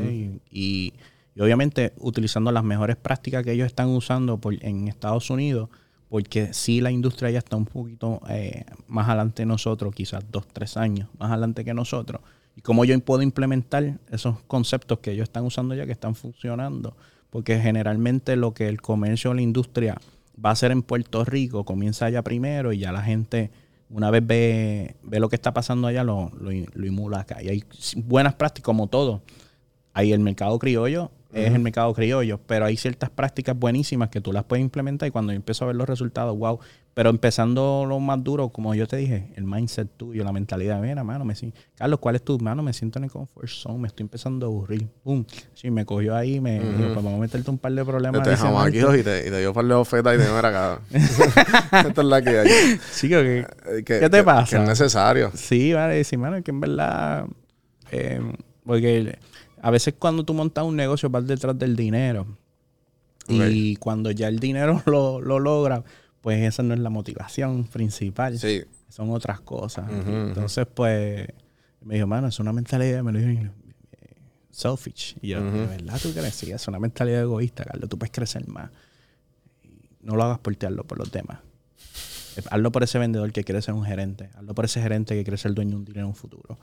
¿eh? y, y- y obviamente utilizando las mejores prácticas que ellos están usando por- en Estados Unidos, porque sí la industria ya está un poquito eh, más adelante de nosotros, quizás dos, tres años más adelante que nosotros. Y cómo yo puedo implementar esos conceptos que ellos están usando ya, que están funcionando. Porque generalmente lo que el comercio o la industria va a hacer en Puerto Rico comienza allá primero y ya la gente una vez ve, ve lo que está pasando allá, lo, lo, lo emula acá. Y hay buenas prácticas como todo. Hay el mercado criollo es el mercado criollo, pero hay ciertas prácticas buenísimas que tú las puedes implementar y cuando yo empiezo a ver los resultados, wow. Pero empezando lo más duro, como yo te dije, el mindset tuyo, la mentalidad, mira, mano, me siento, Carlos, ¿cuál es tu mano? Me siento en el comfort zone, me estoy empezando a aburrir. Pum. Sí, me cogió ahí, me dijo, pues vamos a meterte un par de problemas. Te dejamos aquí adicionales". y te, y te dio un par de ofertas y te mira acá. Esta es la que hay. Sí, que, Eh, que- ¿Qué te que- pasa? Que es necesario. Sí, vale, sí, mano, que en verdad. eh, porque a veces cuando tú montas un negocio vas detrás del dinero. Y cuando ya el dinero lo, lo logra, pues esa no es la motivación principal. Sí. Son otras cosas. Entonces, pues, me dijo, mano, es una mentalidad, me lo dijo eh, selfish. Y yo, ¿de verdad tú crees? Sí, es una mentalidad egoísta, Carlos. Tú puedes crecer más. No lo hagas por ti, hazlo por los demás. Eh, Hazlo por ese vendedor que quiere ser un gerente. Hazlo por ese gerente que quiere ser dueño de un dinero en un futuro.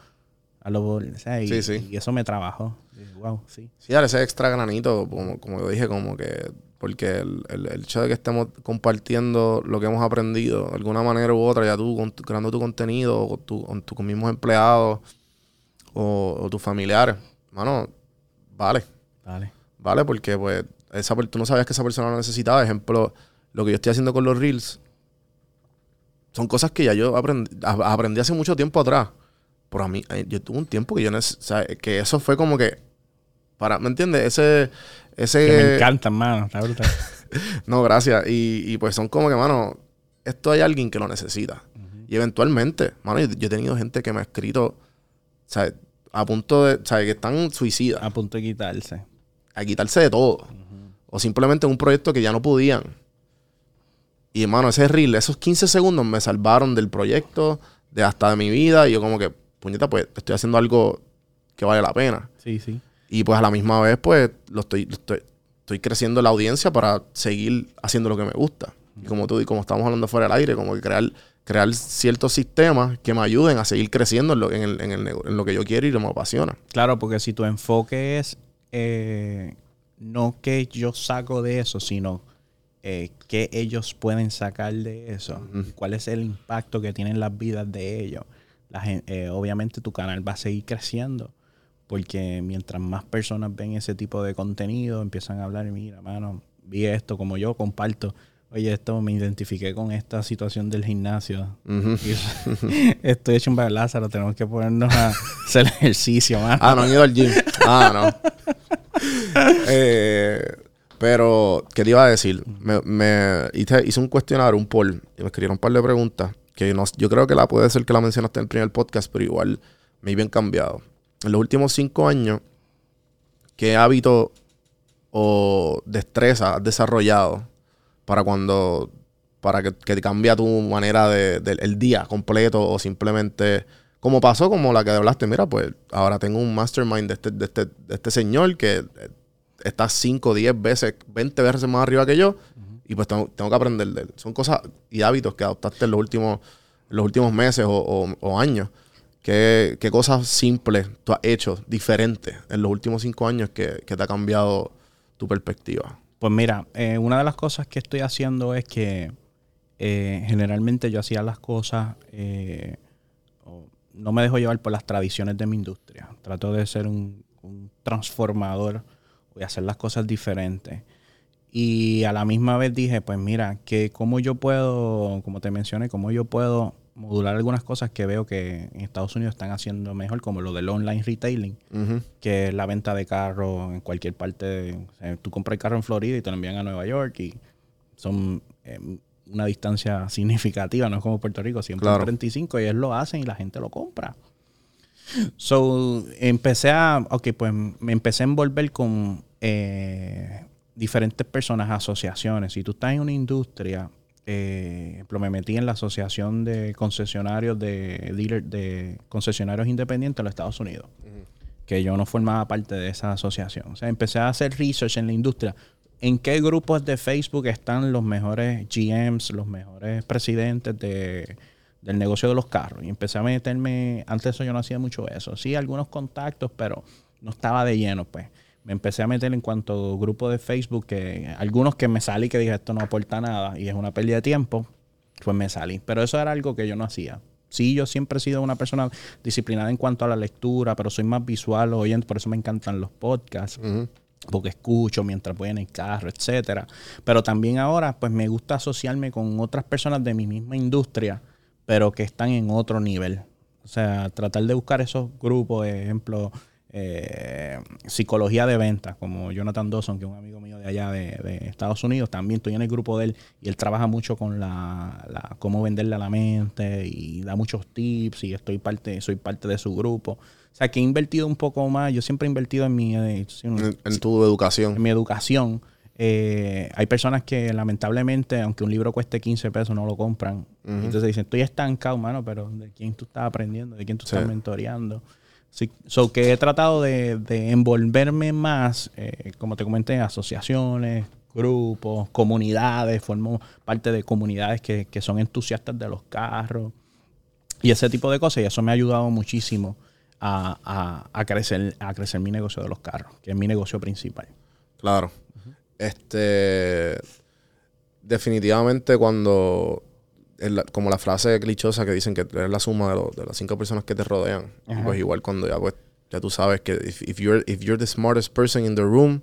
Hazlo por... o sea, y, Sí, sí. y eso me trabajó. Y, wow, sí. Sí, dale ese extra granito, como, como yo dije, como que. Porque el, el- el hecho de que estemos compartiendo lo que hemos aprendido de alguna manera u otra, ya tú con creando tu contenido, o con, tu, con tus mismos empleados o, o tus familiares, mano, vale. Dale. ¿vale? Porque pues esa, tú no sabías que esa persona lo necesitaba. Ejemplo, lo que yo estoy haciendo con los Reels son cosas que ya yo aprendí, a- aprendí hace mucho tiempo atrás. Pero a mí, eh, yo tuve un tiempo que yo neces- o sea, que eso fue como que para, ¿me entiendes? Ese, ese Que me encantan, mano. Está brutal. no, gracias. Y, y, pues son como que, mano, esto hay alguien que lo necesita. Y eventualmente, mano, yo, yo he tenido gente que me ha escrito, ¿sabes? A punto de, ¿sabes? Que están suicidas a punto de quitarse. a quitarse de todo. O simplemente un proyecto que ya no podían. Y hermano, ese reel, esos 15 segundos me salvaron del proyecto, de hasta de mi vida. Y yo como que, puñeta, pues estoy haciendo algo que vale la pena. Sí, sí. Y pues a la misma vez, pues lo estoy, lo estoy, estoy creciendo la audiencia para seguir haciendo lo que me gusta. Y como tú y como estamos hablando fuera del aire, como que crear, crear ciertos sistemas que me ayuden a seguir creciendo en lo, en el, en el en lo que yo quiero y lo que me apasiona. Claro, porque si tu enfoque es eh, no que yo saco de eso, sino eh, qué ellos pueden sacar de eso, cuál es el impacto que tienen las vidas de ellos. La eh, obviamente tu canal va a seguir creciendo, porque mientras más personas ven ese tipo de contenido, empiezan a hablar, mira, mano, vi esto como yo comparto. Oye, esto me identifiqué con esta situación del gimnasio. Estoy hecho un Lázaro, tenemos que ponernos a hacer ejercicio, mano. Ah, no han ido al gym. Ah, no. Eh, pero, ¿qué te iba a decir? Me, me hice, hice un cuestionario, un poll, y me escribieron un par de preguntas que no, yo creo que la puede ser que la mencionaste en el primer podcast, pero igual me bien cambiado. En los últimos cinco años, ¿qué hábito o destreza has desarrollado para cuando para que, que cambia tu manera de, del el día completo o simplemente como pasó como la que hablaste mira pues ahora tengo un mastermind de este, de este, de este señor que eh, está 5, 10 veces 20 veces más arriba que yo y pues tengo, tengo que aprender de él son cosas y hábitos que adoptaste en los últimos los últimos meses o, años ¿Qué, qué cosas simples tú has hecho diferentes en los últimos cinco años que, que te ha cambiado tu perspectiva? Pues mira, eh, una de las cosas que estoy haciendo es que eh, generalmente yo hacía las cosas, eh, no me dejo llevar por las tradiciones de mi industria. Trato de ser un, un transformador y hacer las cosas diferentes. Y a la misma vez dije, pues mira, que cómo yo puedo, como te mencioné, cómo yo puedo modular algunas cosas que veo que en Estados Unidos están haciendo mejor, como lo del online retailing que es la venta de carros en cualquier parte. de- o sea, tú compras el carro en Florida y te lo envían a Nueva York y son eh, una distancia significativa, no es como Puerto Rico, siempre Claro. 35 y ellos lo hacen y la gente lo compra. So, empecé a, ok, pues me empecé a envolver con eh, diferentes personas, asociaciones. Si tú estás en una industria, eh, me metí en la asociación de concesionarios de dealer, de concesionarios independientes en los Estados Unidos que yo no formaba parte de esa asociación. O sea, empecé a hacer research en la industria. ¿En qué grupos de Facebook están los mejores GMs, los mejores presidentes de, del negocio de los carros? Y empecé a meterme, antes de eso yo no hacía mucho eso. Sí, algunos contactos, pero no estaba de lleno, pues. Me empecé a meter en cuanto a grupos de Facebook, que algunos que me salí que dije, esto no aporta nada y es una pérdida de tiempo, pues me salí. Pero eso era algo que yo no hacía. Sí, yo siempre he sido una persona disciplinada en cuanto a la lectura, pero soy más visual oyente, por eso me encantan los podcasts. Porque escucho mientras voy en el carro, etcétera. Pero también ahora, pues me gusta asociarme con otras personas de mi misma industria, pero que están en otro nivel. O sea, tratar de buscar esos grupos, ejemplo, eh, psicología de ventas, como Jonathan Dawson, que es un amigo mío de allá de, de Estados Unidos, también estoy en el grupo de él y él trabaja mucho con la, la- cómo venderle a la mente y da muchos tips y estoy parte, soy parte de su grupo. O sea, que he invertido un poco más, yo siempre he invertido en mi, eh, En, en tu educación. en mi educación. Eh, hay personas que lamentablemente, aunque un libro cueste 15 pesos, no lo compran. Entonces dicen, estoy estancado, mano, pero ¿de quién tú estás aprendiendo? ¿De quién tú Sí. estás mentoreando? Sí, so que he tratado de, de envolverme más, eh, como te comenté, en asociaciones, grupos, comunidades, formo parte de comunidades que, que son entusiastas de los carros y ese tipo de cosas. Y eso me ha ayudado muchísimo a, a- a crecer, a crecer mi negocio de los carros, que es mi negocio principal. Claro. Este. Definitivamente, cuando. La- como la frase clichosa que dicen que eres la suma de, lo- de las cinco personas que te rodean. Y Pues igual cuando ya pues ya tú sabes que if, if you're if you're the smartest person in the room,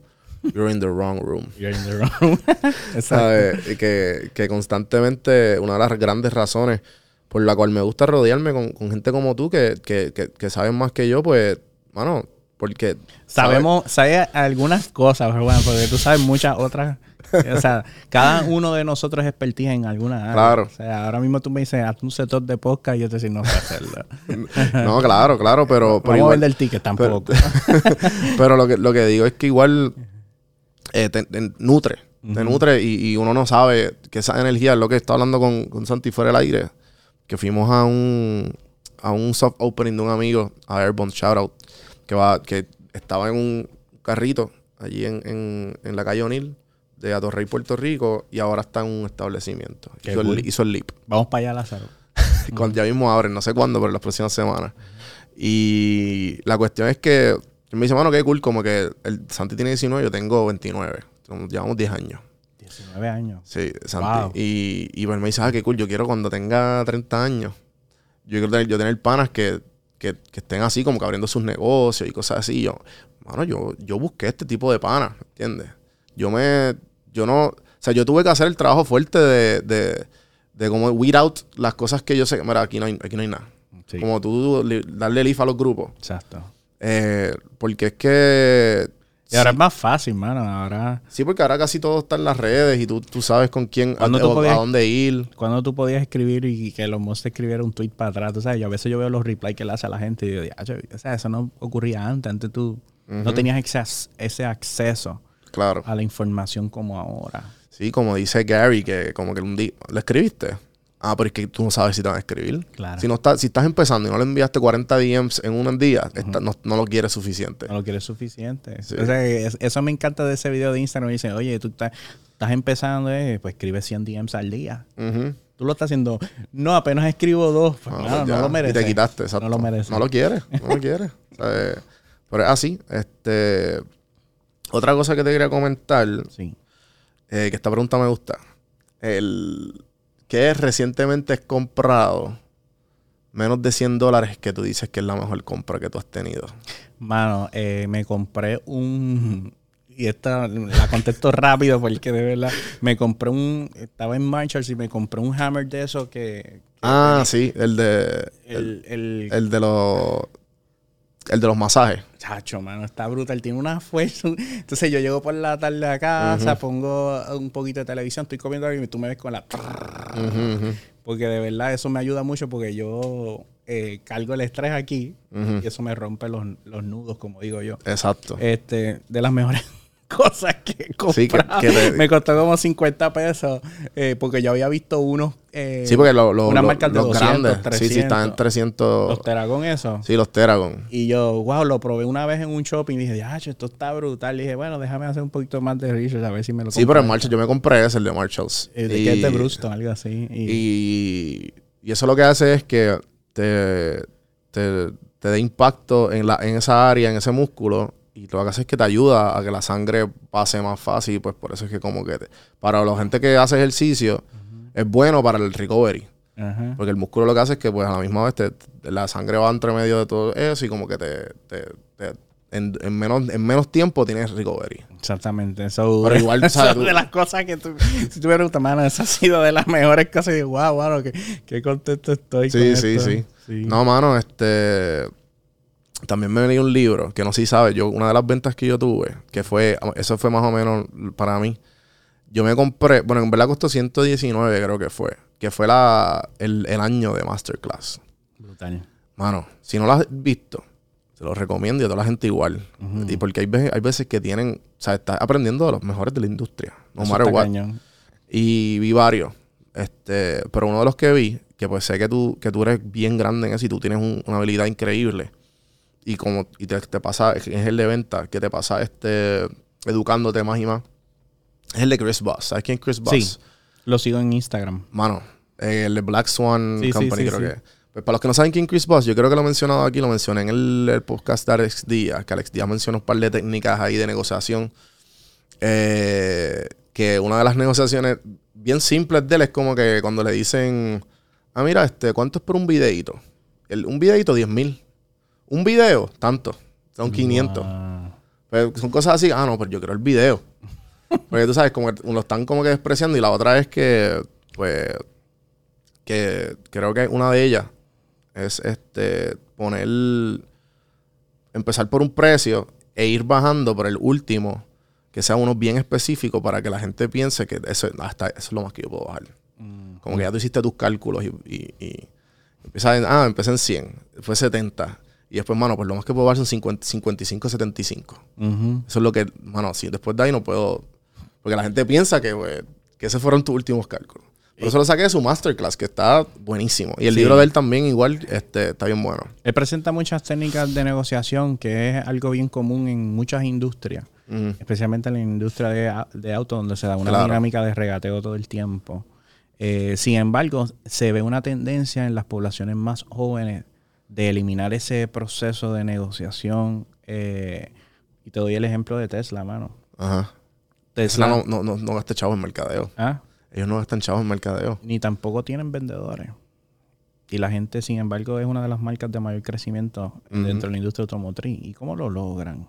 you're in the wrong room. You're in the wrong. Exacto. ¿Sabes? Y que, que constantemente una de las grandes razones por la cual me gusta rodearme con, con gente como tú que, que, que, saben más que yo, pues, mano, porque. Sabemos, sabes algunas cosas, pero bueno, porque tú sabes muchas otras. O sea, cada uno de nosotros es expertise en alguna área. Claro. O sea, ahora mismo tú me dices, haz un setup de podcast y yo te digo, no sé hacerlo. No, claro, claro, pero, pero Vamos a vender tickets tampoco. pero lo que, lo que digo es que igual eh, te, te nutre. Te nutre y, y uno no sabe que esa energía es lo que está hablando con, con Santi fuera del aire. Que fuimos a un, a un soft opening de un amigo, a Airborne Shoutout, que, va, que estaba en un carrito allí en, en, en la calle O'Neill de Atorrey, Puerto Rico, y ahora está en un establecimiento. Qué Hizo, el, cool. hizo el leap. Vamos para allá, Lázaro. Cuando ya mismo abren, no sé cuándo, pero las próximas semanas. Y la cuestión es que me dice, mano, qué cool, como que el Santi tiene 19, yo tengo 29. Entonces, Llevamos 10 años. 19 años. Sí, Santi. Wow. Y, y pues me dice, ah, qué cool, yo quiero cuando tenga 30 años, yo quiero tener, yo tener panas que, que, que estén así, como que abriendo sus negocios y cosas así. Yo, mano, yo, yo busqué este tipo de panas, ¿entiendes? Yo me, yo no, o sea, yo tuve que hacer el trabajo fuerte de, de, de como weed out las cosas que yo sé, mira, aquí no hay, aquí no hay nada. Sí. Como tú li- darle leaf a los grupos. Exacto. Eh, porque es que... Y ahora es más fácil, mano. Ahora, sí, porque ahora casi todo está en las redes y tú, tú sabes con quién, a, ¿Cuándo tú o- a podías- dónde ir. cuando tú podías escribir y que los monstruos escribieran un tweet para atrás, tú sabes, yo a veces yo veo los replies que le hace a la gente y digo, "Diacho, o sea, eso no ocurría antes. Antes tú no tenías ese acceso Claro. a la información como ahora. Sí, como dice Gary, que como que un día... ¿Le escribiste? Ah, pero es que tú no sabes si te van a escribir. Claro. Si, no está, si estás empezando y no le enviaste 40 DMs en un día, está- no, no lo quieres suficiente. No lo quieres suficiente. Sí. O sea, es- eso me encanta de ese video de Instagram. Dicen, oye, tú estás, estás empezando, eh, pues escribe 100 DMs al día. Tú lo estás haciendo. No, apenas escribo dos. Pues, Ah, mano, pues no ya. lo mereces. Y te quitaste, exacto. No lo mereces. No lo quieres, no lo quieres. O sea, pero es así. Este, otra cosa que te quería comentar, Sí. eh, que esta pregunta me gusta. El, ¿Qué recientemente has comprado menos de 100 dólares que tú dices que es la mejor compra que tú has tenido? Mano, eh, me compré un. Y esta la contesto rápido porque de verdad. Me compré un. Estaba en Marshalls y me compré un hammer de eso que. Ah, sí, el de... El, El. el, el de los... El de los masajes. Chacho, mano, está brutal. Tiene una fuerza. Entonces yo llego por la tarde a casa, pongo un poquito de televisión, estoy comiendo algo y tú me ves con la. Porque de verdad eso me ayuda mucho porque yo eh, cargo el estrés aquí y eso me rompe los, los nudos, como digo yo. Exacto. Este, de las mejores cosas que he comprado. Sí, que- que te- Me costó como 50 pesos eh, porque yo había visto unos. eh, sí, porque lo- lo- unas lo- marcas de los 200, grandes. Sí, sí, están en 300. 300... Los Teragon, eso. Sí, los Teragon. Y yo, wow, lo probé una vez en un shopping y dije, ah, esto está brutal. Y dije, bueno, déjame hacer un poquito más de research a ver si me lo Sí, pero en compro. Marshall, yo me compré ese, el de Marshalls. Eh, de que es de Bruston, algo así. Y, Y, y eso lo que hace es que te, te, te dé impacto en, la, en esa área, en ese músculo. Y lo que hace es que te ayuda a que la sangre pase más fácil. Y pues por eso es que como que te- para la gente que hace ejercicio es bueno para el recovery. Porque el músculo lo que hace es que pues a la misma vez te- te- la sangre va entre medio de todo eso y como que te, en, en menos, en menos tiempo tienes recovery. Exactamente. Eso, Pero igual, eso ¿sabes? es de las cosas que tú, si tú me preguntas, mano, esa ha sido de las mejores cosas. Y digo, wow, wow, qué, qué contento estoy. Sí, con sí, esto". sí, No, mano, este. También me venía un libro que no sé si sabes. Yo, una de las ventas que yo tuve, que fue, eso fue más o menos para mí. Yo me compré, bueno, en verdad costó 119, creo que fue. Que fue la, el, el año de Masterclass. Brutal. Mano, si no lo has visto, te lo recomiendo y a toda la gente igual. Y porque hay veces, hay veces que tienen, o sea, estás aprendiendo de los mejores de la industria. No Eso matter what. cañón. Y vi varios. Este, pero uno de los que vi, que pues sé que tú, que tú eres bien grande en eso y tú tienes un- una habilidad increíble. Y como y te, te pasa, es el de venta, que te pasa este educándote más y más. Es el de Chris Boss. ¿Sabes quién es Chris Boss? Sí. Lo sigo en Instagram. Mano, eh, el de Black Swan Sí, Company, sí, creo que. Pues para los que no saben quién es Chris Boss, yo creo que lo he mencionado aquí, lo mencioné en el, el podcast de Alex Díaz, que Alex Díaz menciona un par de técnicas ahí de negociación. Eh, que una de las negociaciones bien simples de él es como que cuando le dicen, ah, mira, este, ¿cuánto es por un videito? El, un videito, 10 mil. Un video, tanto. Son 500. Ah, Pues son cosas así, ah, no, pues yo quiero el video. Porque tú sabes, como que lo están como que despreciando. Y la otra es que, pues, que creo que una de ellas es este poner, empezar por un precio e ir bajando por el último, que sea uno bien específico para que la gente piense que eso, hasta eso es lo más que yo puedo bajar. Como que ya tú hiciste tus cálculos y, y, y empiezas en, ah, empecé en 100, fue 70. Y después, mano, pues lo más que puedo bajar son 50, 55, 75. ujú. Eso es lo que, mano, si después de ahí no puedo. Porque la gente piensa que, güey, que esos fueron tus últimos cálculos. Por eso lo saqué de su masterclass, que está buenísimo. Y el Sí. libro de él también, igual, este, está bien bueno. Él presenta muchas técnicas de negociación, que es algo bien común en muchas industrias, especialmente en la industria de, de auto, donde se da una Claro. dinámica de regateo todo el tiempo. Eh, sin embargo, se ve una tendencia en las poblaciones más jóvenes de eliminar ese proceso de negociación. eh, y te doy el ejemplo de Tesla, mano. Ajá. Tesla, Tesla no, no, no, no gasta chavos en mercadeo. ¿ah? Ellos no gastan chavos en mercadeo. ni tampoco tienen vendedores. Y la gente, sin embargo, es una de las marcas de mayor crecimiento dentro de la industria automotriz. ¿Y cómo lo logran?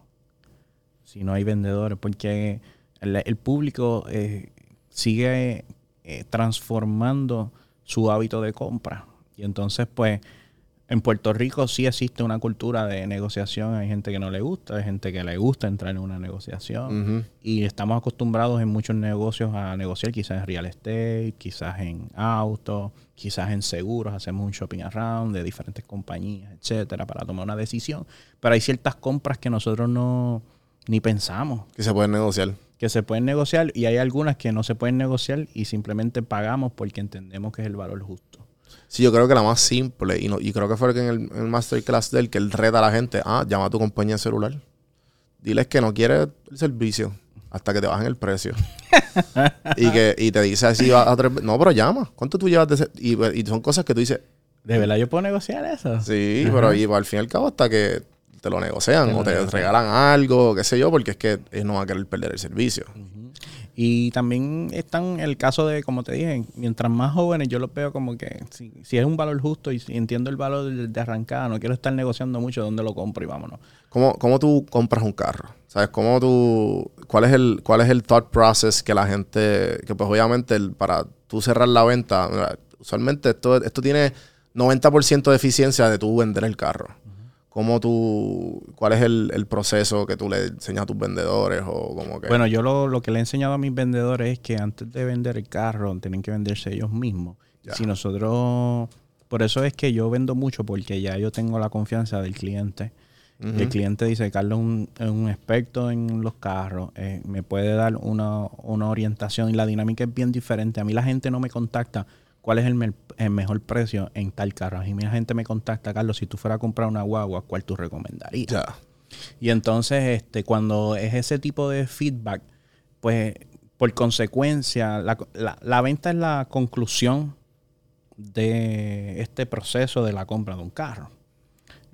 Si no hay vendedores, porque el, el público eh, sigue eh, transformando su hábito de compra. Y entonces, pues, en Puerto Rico sí existe una cultura de negociación. Hay gente que no le gusta, hay gente que le gusta entrar en una negociación. Y estamos acostumbrados en muchos negocios a negociar, quizás en real estate, quizás en autos, quizás en seguros. Hacemos un shopping around de diferentes compañías, etcétera, para tomar una decisión. Pero hay ciertas compras que nosotros no ni pensamos Que se pueden negociar. que se pueden negociar y hay algunas que no se pueden negociar y simplemente pagamos porque entendemos que es el valor justo. Sí, yo creo que la más simple, y, no, y creo que fue que en el, en el masterclass de él, que él reta a la gente, ah, llama a tu compañía de celular. Diles que no quiere el servicio hasta que te bajen el precio. y que y te dice así, va a tres no, pero llama. ¿Cuánto tú llevas de? Y, y son cosas que tú dices, ¿De verdad yo puedo negociar eso? sí, pero y, al fin y al cabo hasta que te lo negocian Te lo o te negocian. regalan algo, qué sé yo, porque es que no van a querer perder el servicio. Y también están el caso de, como te dije, mientras más jóvenes yo los veo como que si, si es un valor justo y si entiendo el valor de, de arrancada, no quiero estar negociando mucho dónde lo compro y vámonos. ¿Cómo, ¿Cómo tú compras un carro? ¿Sabes? ¿Cómo tú, cuál, es el, ¿Cuál es el thought process que la gente, que pues obviamente el- para tú cerrar la venta, usualmente esto, esto tiene 90% de eficiencia de tú vender el carro. ¿Cómo tú, cuál es el, el proceso que tú le enseñas a tus vendedores o como que... Bueno, yo lo, lo que le he enseñado a mis vendedores es que antes de vender el carro tienen que venderse ellos mismos. Ya. Si nosotros, por eso es que yo vendo mucho porque ya yo tengo la confianza del cliente. El cliente dice, Carlos es un, un experto en los carros, eh, me puede dar una, una orientación y la dinámica es bien diferente. A mí la gente no me contacta cuál es el, me- el mejor precio en tal carro. A mí la gente me contacta, Carlos, si tú fueras a comprar una guagua, ¿cuál tú recomendarías? Ya. Y entonces, este, cuando es ese tipo de feedback, pues por consecuencia, la, la- la venta es la conclusión de este proceso de la compra de un carro.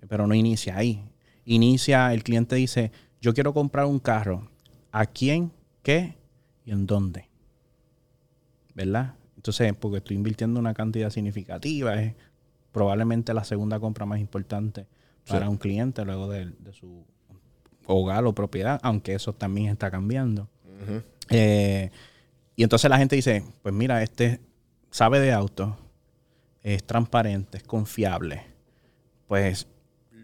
Pero no inicia ahí. Inicia, el cliente dice, yo quiero comprar un carro. ¿A quién? ¿Qué? ¿Y en dónde? ¿Verdad? Entonces, porque estoy invirtiendo una cantidad significativa, es probablemente la segunda compra más importante para Sí. un cliente luego de, de su hogar o propiedad, aunque eso también está cambiando. Eh, y entonces la gente dice, pues mira, este sabe de auto, es transparente, es confiable. Pues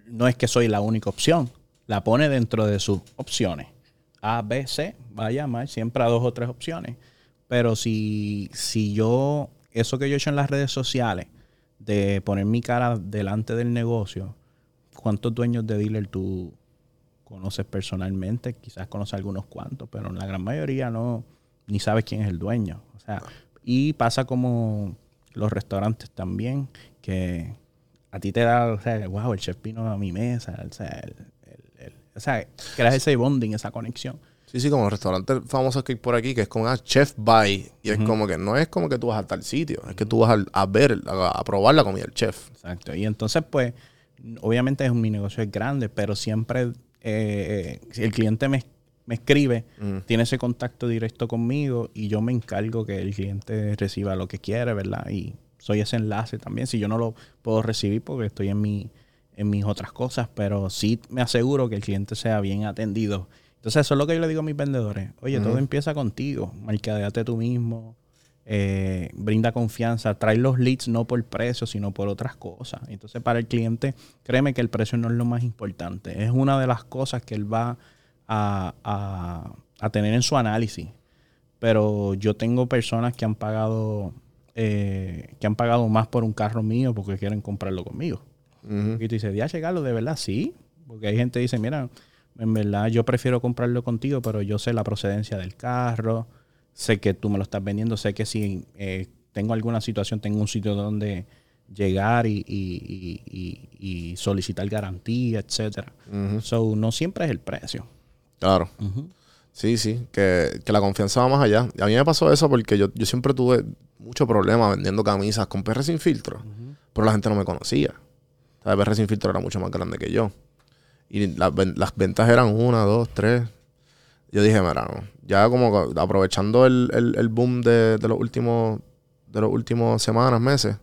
no es que soy la única opción, la pone dentro de sus opciones. A, B, C, va a llamar siempre a dos o tres opciones. Pero si, si yo, eso que yo he hecho en las redes sociales, de poner mi cara delante del negocio, ¿cuántos dueños de dealer tú conoces personalmente? Quizás conoces algunos cuantos, pero en la gran mayoría no, ni sabes quién es el dueño. O sea, y pasa como los restaurantes también, que a ti te da, o sea, wow, el chef vino a mi mesa, o sea, el, o sea, creas ese bonding, esa conexión. Sí, sí, como los restaurantes famosos que hay por aquí, que es como ah, chef by. Y es como que no es como que tú vas a tal sitio, es que tú vas a, a ver, a, a probar la comida del chef. Exacto. Y entonces, pues, obviamente es un, mi negocio es grande, pero siempre eh, eh, si el cliente me, me escribe, tiene ese contacto directo conmigo y yo me encargo que el cliente reciba lo que quiere, ¿verdad? Y soy ese enlace también. Si yo no lo puedo recibir porque estoy en mi en mis otras cosas, pero sí me aseguro que el cliente sea bien atendido. Entonces, eso es lo que yo le digo a mis vendedores. Oye, todo empieza contigo. Mercadeate tú mismo. eh, brinda confianza. Trae los leads no por precio, sino por otras cosas. Entonces, para el cliente, créeme que el precio no es lo más importante. Es una de las cosas que él va a, a- a tener en su análisis. Pero yo tengo personas que han pagado eh, que han pagado más por un carro mío porque quieren comprarlo conmigo. Y tú dices, ya llegarlo de verdad, sí. Porque hay gente que dice, mira, en verdad yo prefiero comprarlo contigo, pero yo sé la procedencia del carro, sé que tú me lo estás vendiendo, sé que si eh, tengo alguna situación, tengo un sitio donde llegar y, y- y- y- y solicitar garantía, etcétera. So, no siempre es el precio. Claro. Sí, sí, que, que la confianza va más allá. A mí me pasó eso porque yo, yo siempre tuve mucho problema vendiendo camisas con PR sin filtro, pero la gente no me conocía. O sea, PR sin filtro era mucho más grande que yo. Y las, ven- las ventas eran una, dos, tres. Yo dije, mira, no, ya como aprovechando el, el- el boom de, de los últimos de los últimos semanas, meses,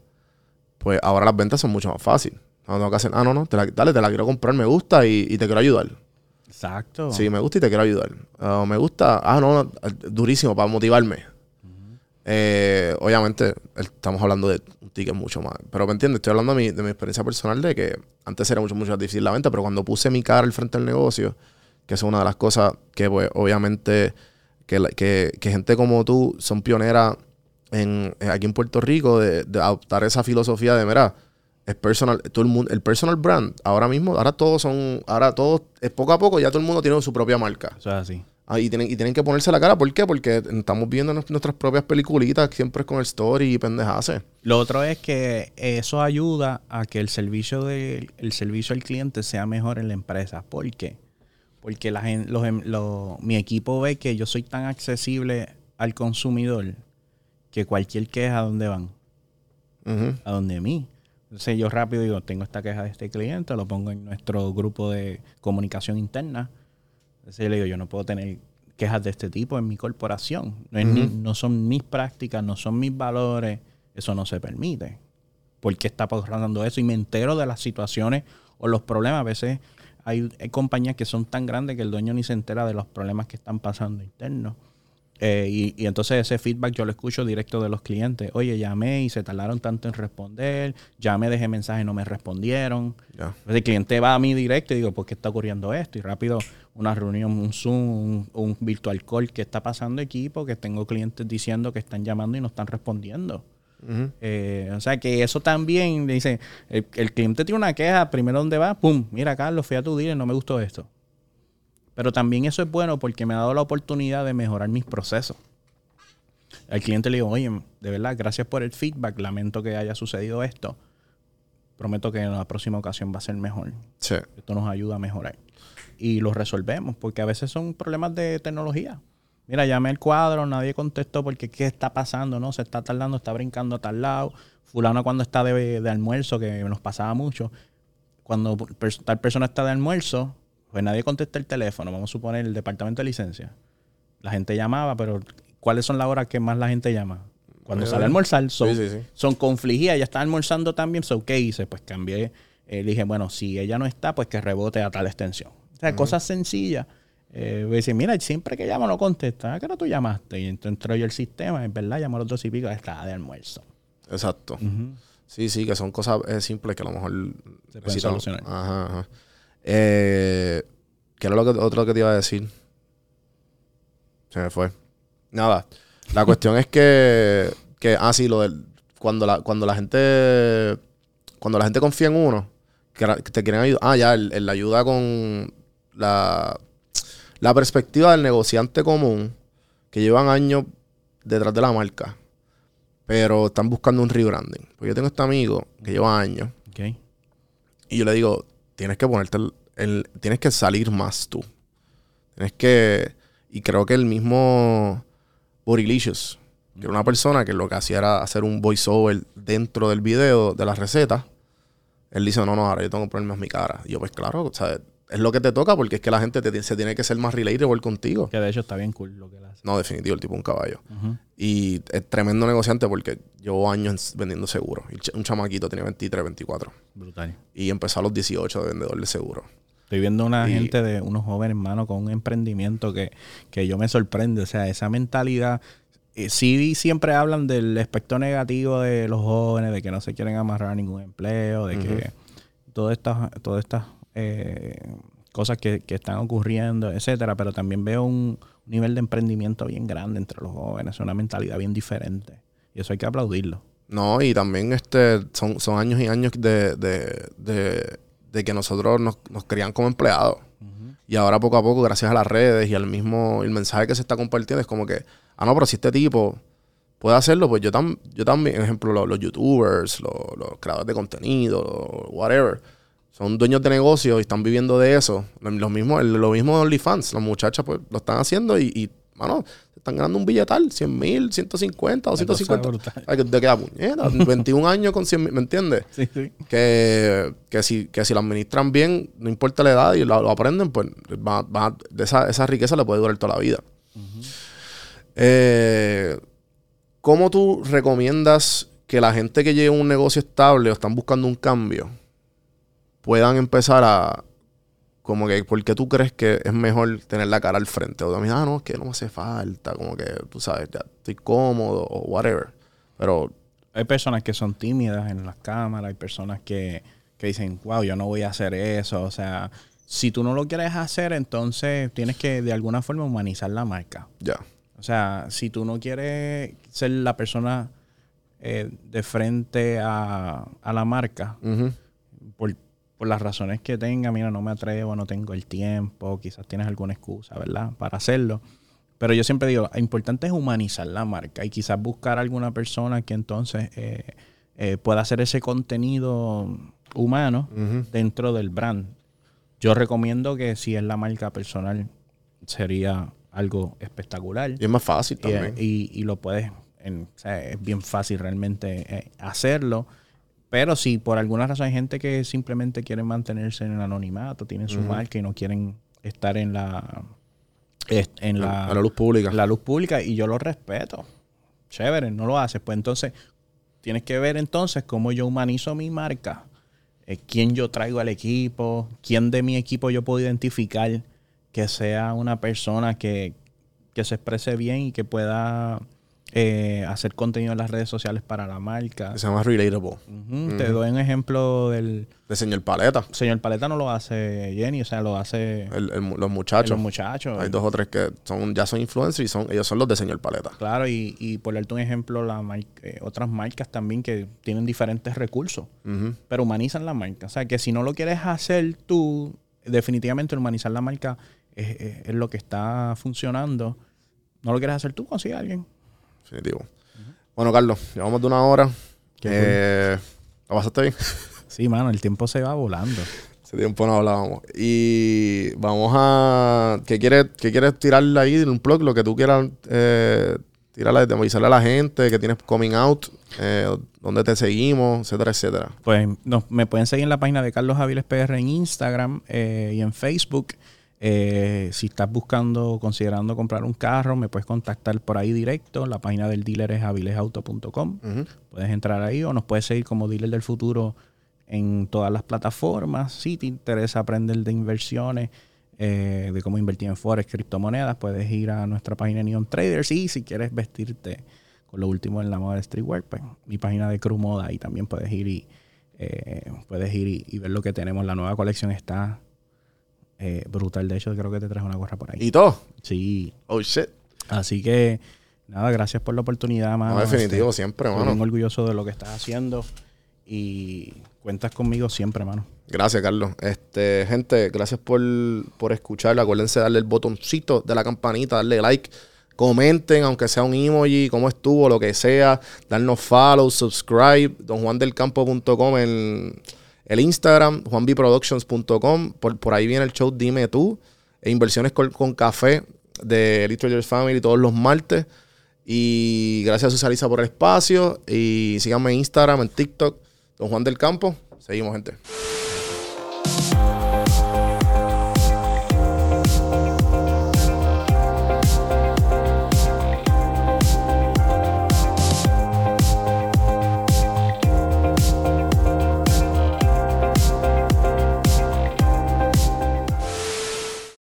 pues ahora las ventas son mucho más fáciles. No tengo que hacer, ah, no, no, te la- dale, te la quiero comprar, me gusta y, y te quiero ayudar. Exacto. Sí, me gusta y te quiero ayudar. Ah, me gusta, ah, no, no, durísimo para motivarme. Eh, obviamente, estamos hablando de un ticket mucho más. Pero me entiendes, estoy hablando de mi, de mi experiencia personal de que antes era mucho, mucho más difícil la venta, pero cuando puse mi cara al frente del negocio, que es una de las cosas que, pues, obviamente, que, que, que gente como tú son pioneras en, en- aquí en Puerto Rico de, de adoptar esa filosofía de, mira, es personal, todo el mundo, el personal brand, ahora mismo, ahora todos son, ahora todos, eh, poco a poco ya todo el mundo tiene su propia marca. Eso es así. Ah, y, tienen, y tienen que ponerse la cara. ¿Por qué? Porque estamos viendo nues- nuestras propias peliculitas, siempre con el story y pendejaces. Lo otro es que eso ayuda a que el servicio del el servicio al cliente sea mejor en la empresa. ¿Por qué? Porque la los em- lo- mi equipo ve que yo soy tan accesible al consumidor que cualquier queja, ¿a dónde van? Ujú. A donde mí. Entonces yo rápido digo, tengo esta queja de este cliente, lo pongo en nuestro grupo de comunicación interna. Entonces yo le digo, yo no puedo tener quejas de este tipo en mi corporación. No, es ni- no son mis prácticas, no son mis valores, eso no se permite. ¿Por qué está pasando eso? Y me entero de las situaciones o los problemas. A veces hay, hay compañías que son tan grandes que el dueño ni se entera de los problemas que están pasando internos. Eh, y, y entonces ese feedback yo lo escucho directo de los clientes. Oye, llamé y se tardaron tanto en responder. Llamé, dejé mensaje, no me respondieron. Entonces, el cliente va a mí directo y digo, ¿por qué está ocurriendo esto? Y rápido una reunión, un Zoom, un, un virtual call. ¿Qué está pasando aquí? Porque tengo clientes diciendo que están llamando y no están respondiendo. Eh, o sea que eso también dice, el, el cliente tiene una queja, primero dónde va, pum, mira Carlos, fui a tu dealer, no me gustó esto. Pero también eso es bueno porque me ha dado la oportunidad de mejorar mis procesos. Al cliente le digo, oye, de verdad, gracias por el feedback, lamento que haya sucedido esto. Prometo que en la próxima ocasión va a ser mejor. Sí. Esto nos ayuda a mejorar. Y lo resolvemos, porque a veces son problemas de tecnología. Mira, llamé el cuadro, nadie contestó porque qué está pasando, ¿no? Se está tardando, está brincando a tal lado. Fulano cuando está de, de almuerzo, que nos pasaba mucho, cuando per- tal persona está de almuerzo, pues nadie contesta el teléfono. Vamos a suponer el departamento de licencia. La gente llamaba, pero ¿cuáles son las horas que más la gente llama? Cuando sale a almorzar, son, sí, sí. son confligidas, ella está almorzando también, so, ¿qué hice? Pues cambié, eh, dije, bueno, si ella no está, pues que rebote a tal extensión. O sea, cosas sencillas. Eh, decir, mira, siempre que llamo no contesta. ¿A qué hora tú llamaste? Y entonces entro yo al sistema, es verdad, llamo a los dos y pico, estaba de almuerzo. Exacto. Sí, sí, que son cosas eh, simples que a lo mejor Se pueden solucionar. Ajá, ajá. Eh, ¿Qué era lo que, otro que te iba a decir? Se me fue. Nada. La cuestión es que, que, ah, sí, lo del, cuando la, cuando la gente, cuando la gente confía en uno, que, te quieren ayudar, ah, ya, el, el- la ayuda con la, la perspectiva del negociante común, que llevan años detrás de la marca, pero están buscando un rebranding. Porque yo tengo este amigo que lleva años, Ok. y yo le digo, tienes que ponerte el, el- tienes que salir más tú. Tienes que, y creo que el mismo Borilicious, que era una persona que lo que hacía era hacer un voiceover dentro del video de las recetas. Él dice, no, no, ahora yo tengo que ponerme más mi cara. Y yo, pues claro, o sea, es lo que te toca porque es que la gente te, se tiene que ser más relatable contigo. Que de hecho está bien cool lo que él hace. No, definitivo, el tipo un caballo. Ujú. Y es tremendo negociante porque llevo años vendiendo seguros. Un chamaquito tenía 23, 24. Brutal. Y empezó a los 18 de vendedor de seguro. Estoy viendo una Y- gente de unos jóvenes, hermano, con un emprendimiento que, que yo me sorprende. O sea, esa mentalidad. eh, sí, siempre hablan del aspecto negativo de los jóvenes, de que no se quieren amarrar a ningún empleo, de que todas estas, todas estas eh, cosas que, que están ocurriendo, etcétera. Pero también veo un nivel de emprendimiento bien grande entre los jóvenes, una mentalidad bien diferente. Y eso hay que aplaudirlo. No, y también este son, son años y años de, de, de, que nosotros nos, nos como empleados. Y ahora poco a poco, gracias a las redes y al mismo el mensaje que se está compartiendo, es como que, ah, no, pero si este tipo puede hacerlo, pues yo, tam, yo también, por ejemplo, los, los youtubers, los, creadores de contenido, whatever, son dueños de negocios y están viviendo de eso. Lo, mismo, lo mismo OnlyFans, las muchachas pues lo están haciendo y mano, se están ganando un billetal, 100 mil, 150, cosa 250. brutal. Ay, que te queda puñeta, 21 años con 100 mil, ¿me entiendes? Sí, sí. que, que, si, que si lo administran bien, no importa la edad y lo, lo aprenden, pues va- va- de esa, esa riqueza le puede durar toda la vida. Eh, ¿Cómo tú recomiendas que la gente que lleve un negocio estable o están buscando un cambio puedan empezar a... Como que, ¿por qué tú crees que es mejor tener la cara al frente? O también, ah, no, es que no me hace falta, como que, tú sabes, ya estoy cómodo o whatever. Pero Hay personas que son tímidas en las cámaras, hay personas que, que dicen, wow, yo no voy a hacer eso. O sea, si tú no lo quieres hacer, entonces tienes que de alguna forma humanizar la marca. ya. O sea, si tú no quieres ser la persona eh, de frente a, a la marca, por, por las razones que tenga, mira, no me atrevo, no tengo el tiempo, quizás tienes alguna excusa, ¿verdad? Para hacerlo. Pero yo siempre digo, lo importante es humanizar la marca y quizás buscar alguna persona que entonces eh, eh, pueda hacer ese contenido humano dentro del brand. Yo recomiendo que si es la marca personal, sería algo espectacular. Y es más fácil Y, también. y- y lo puedes, en- o sea, es bien fácil realmente eh, hacerlo. Pero si por alguna razón hay gente que simplemente quiere mantenerse en el anonimato, tienen su marca y no quieren estar en la en la, a la luz pública. la luz pública y yo lo respeto. Chévere, no lo haces. Pues entonces tienes que ver entonces cómo yo humanizo mi marca, eh, quién yo traigo al equipo, quién de mi equipo yo puedo identificar que sea una persona que, que se exprese bien y que pueda eh, hacer contenido en las redes sociales para la marca. se llama relatable. Ujú, Te doy un ejemplo del De señor Paleta. señor Paleta, no lo hace Jenny, o sea, lo hace El- el- los muchachos. los muchachos. Hay dos o tres que son, ya son influencers y son, ellos son los de señor Paleta. Claro, y, y por darte un ejemplo, la mar- eh, otras marcas también que tienen diferentes recursos, pero humanizan la marca. O sea, que si no lo quieres hacer tú, definitivamente humanizar la marca es, es- es lo que está funcionando. No lo quieres hacer tú, consigue a alguien. Definitivo. Bueno, Carlos, llevamos de una hora. Eh, ¿La pasaste bien? Sí, mano, el tiempo se va volando. Hace tiempo no hablábamos. Y vamos a... ¿Qué quieres, qué quieres tirarle ahí en un blog? Lo que tú quieras eh, tirarle, avisarle a la gente que tienes coming out, eh, dónde te seguimos, etcétera, etcétera. Pues no, me pueden seguir en la página de Carlos Aviles PR en Instagram eh, y en Facebook. Eh, si estás buscando, considerando comprar un carro, me puedes contactar por ahí directo. La página del dealer es avilesauto.com. Puedes entrar ahí o nos puedes seguir como dealer del futuro en todas las plataformas. Si te interesa aprender de inversiones, eh, de cómo invertir en forex, criptomonedas, puedes ir a nuestra página Neon Traders y si quieres vestirte con lo último en la moda de streetwear, pues mi página de Crew Moda y también puedes ir y eh, puedes ir y, y ver lo que tenemos. La nueva colección está eh, brutal. De hecho, creo que te traje una gorra por ahí. Y todo. Sí. Oh, shit. Así que, nada, gracias por la oportunidad, mano. No, definitivo, Este, siempre, Estoy mano. bien orgulloso de lo que estás haciendo y cuentas conmigo siempre, mano. Gracias, Carlos. Este, gente, gracias por, por escuchar. Acuérdense de darle el botoncito de la campanita, darle like. Comenten, aunque sea un emoji, cómo estuvo, lo que sea. Darnos follow, subscribe. donjuandelcampo.com en el Instagram, juanbproductions.com. Por, por ahí viene el show Dime Tú. E inversiones con, café de Elite Traders Family todos los martes. Y gracias a por el espacio. Y síganme en Instagram, en TikTok, Don Juan del Campo. Seguimos, gente.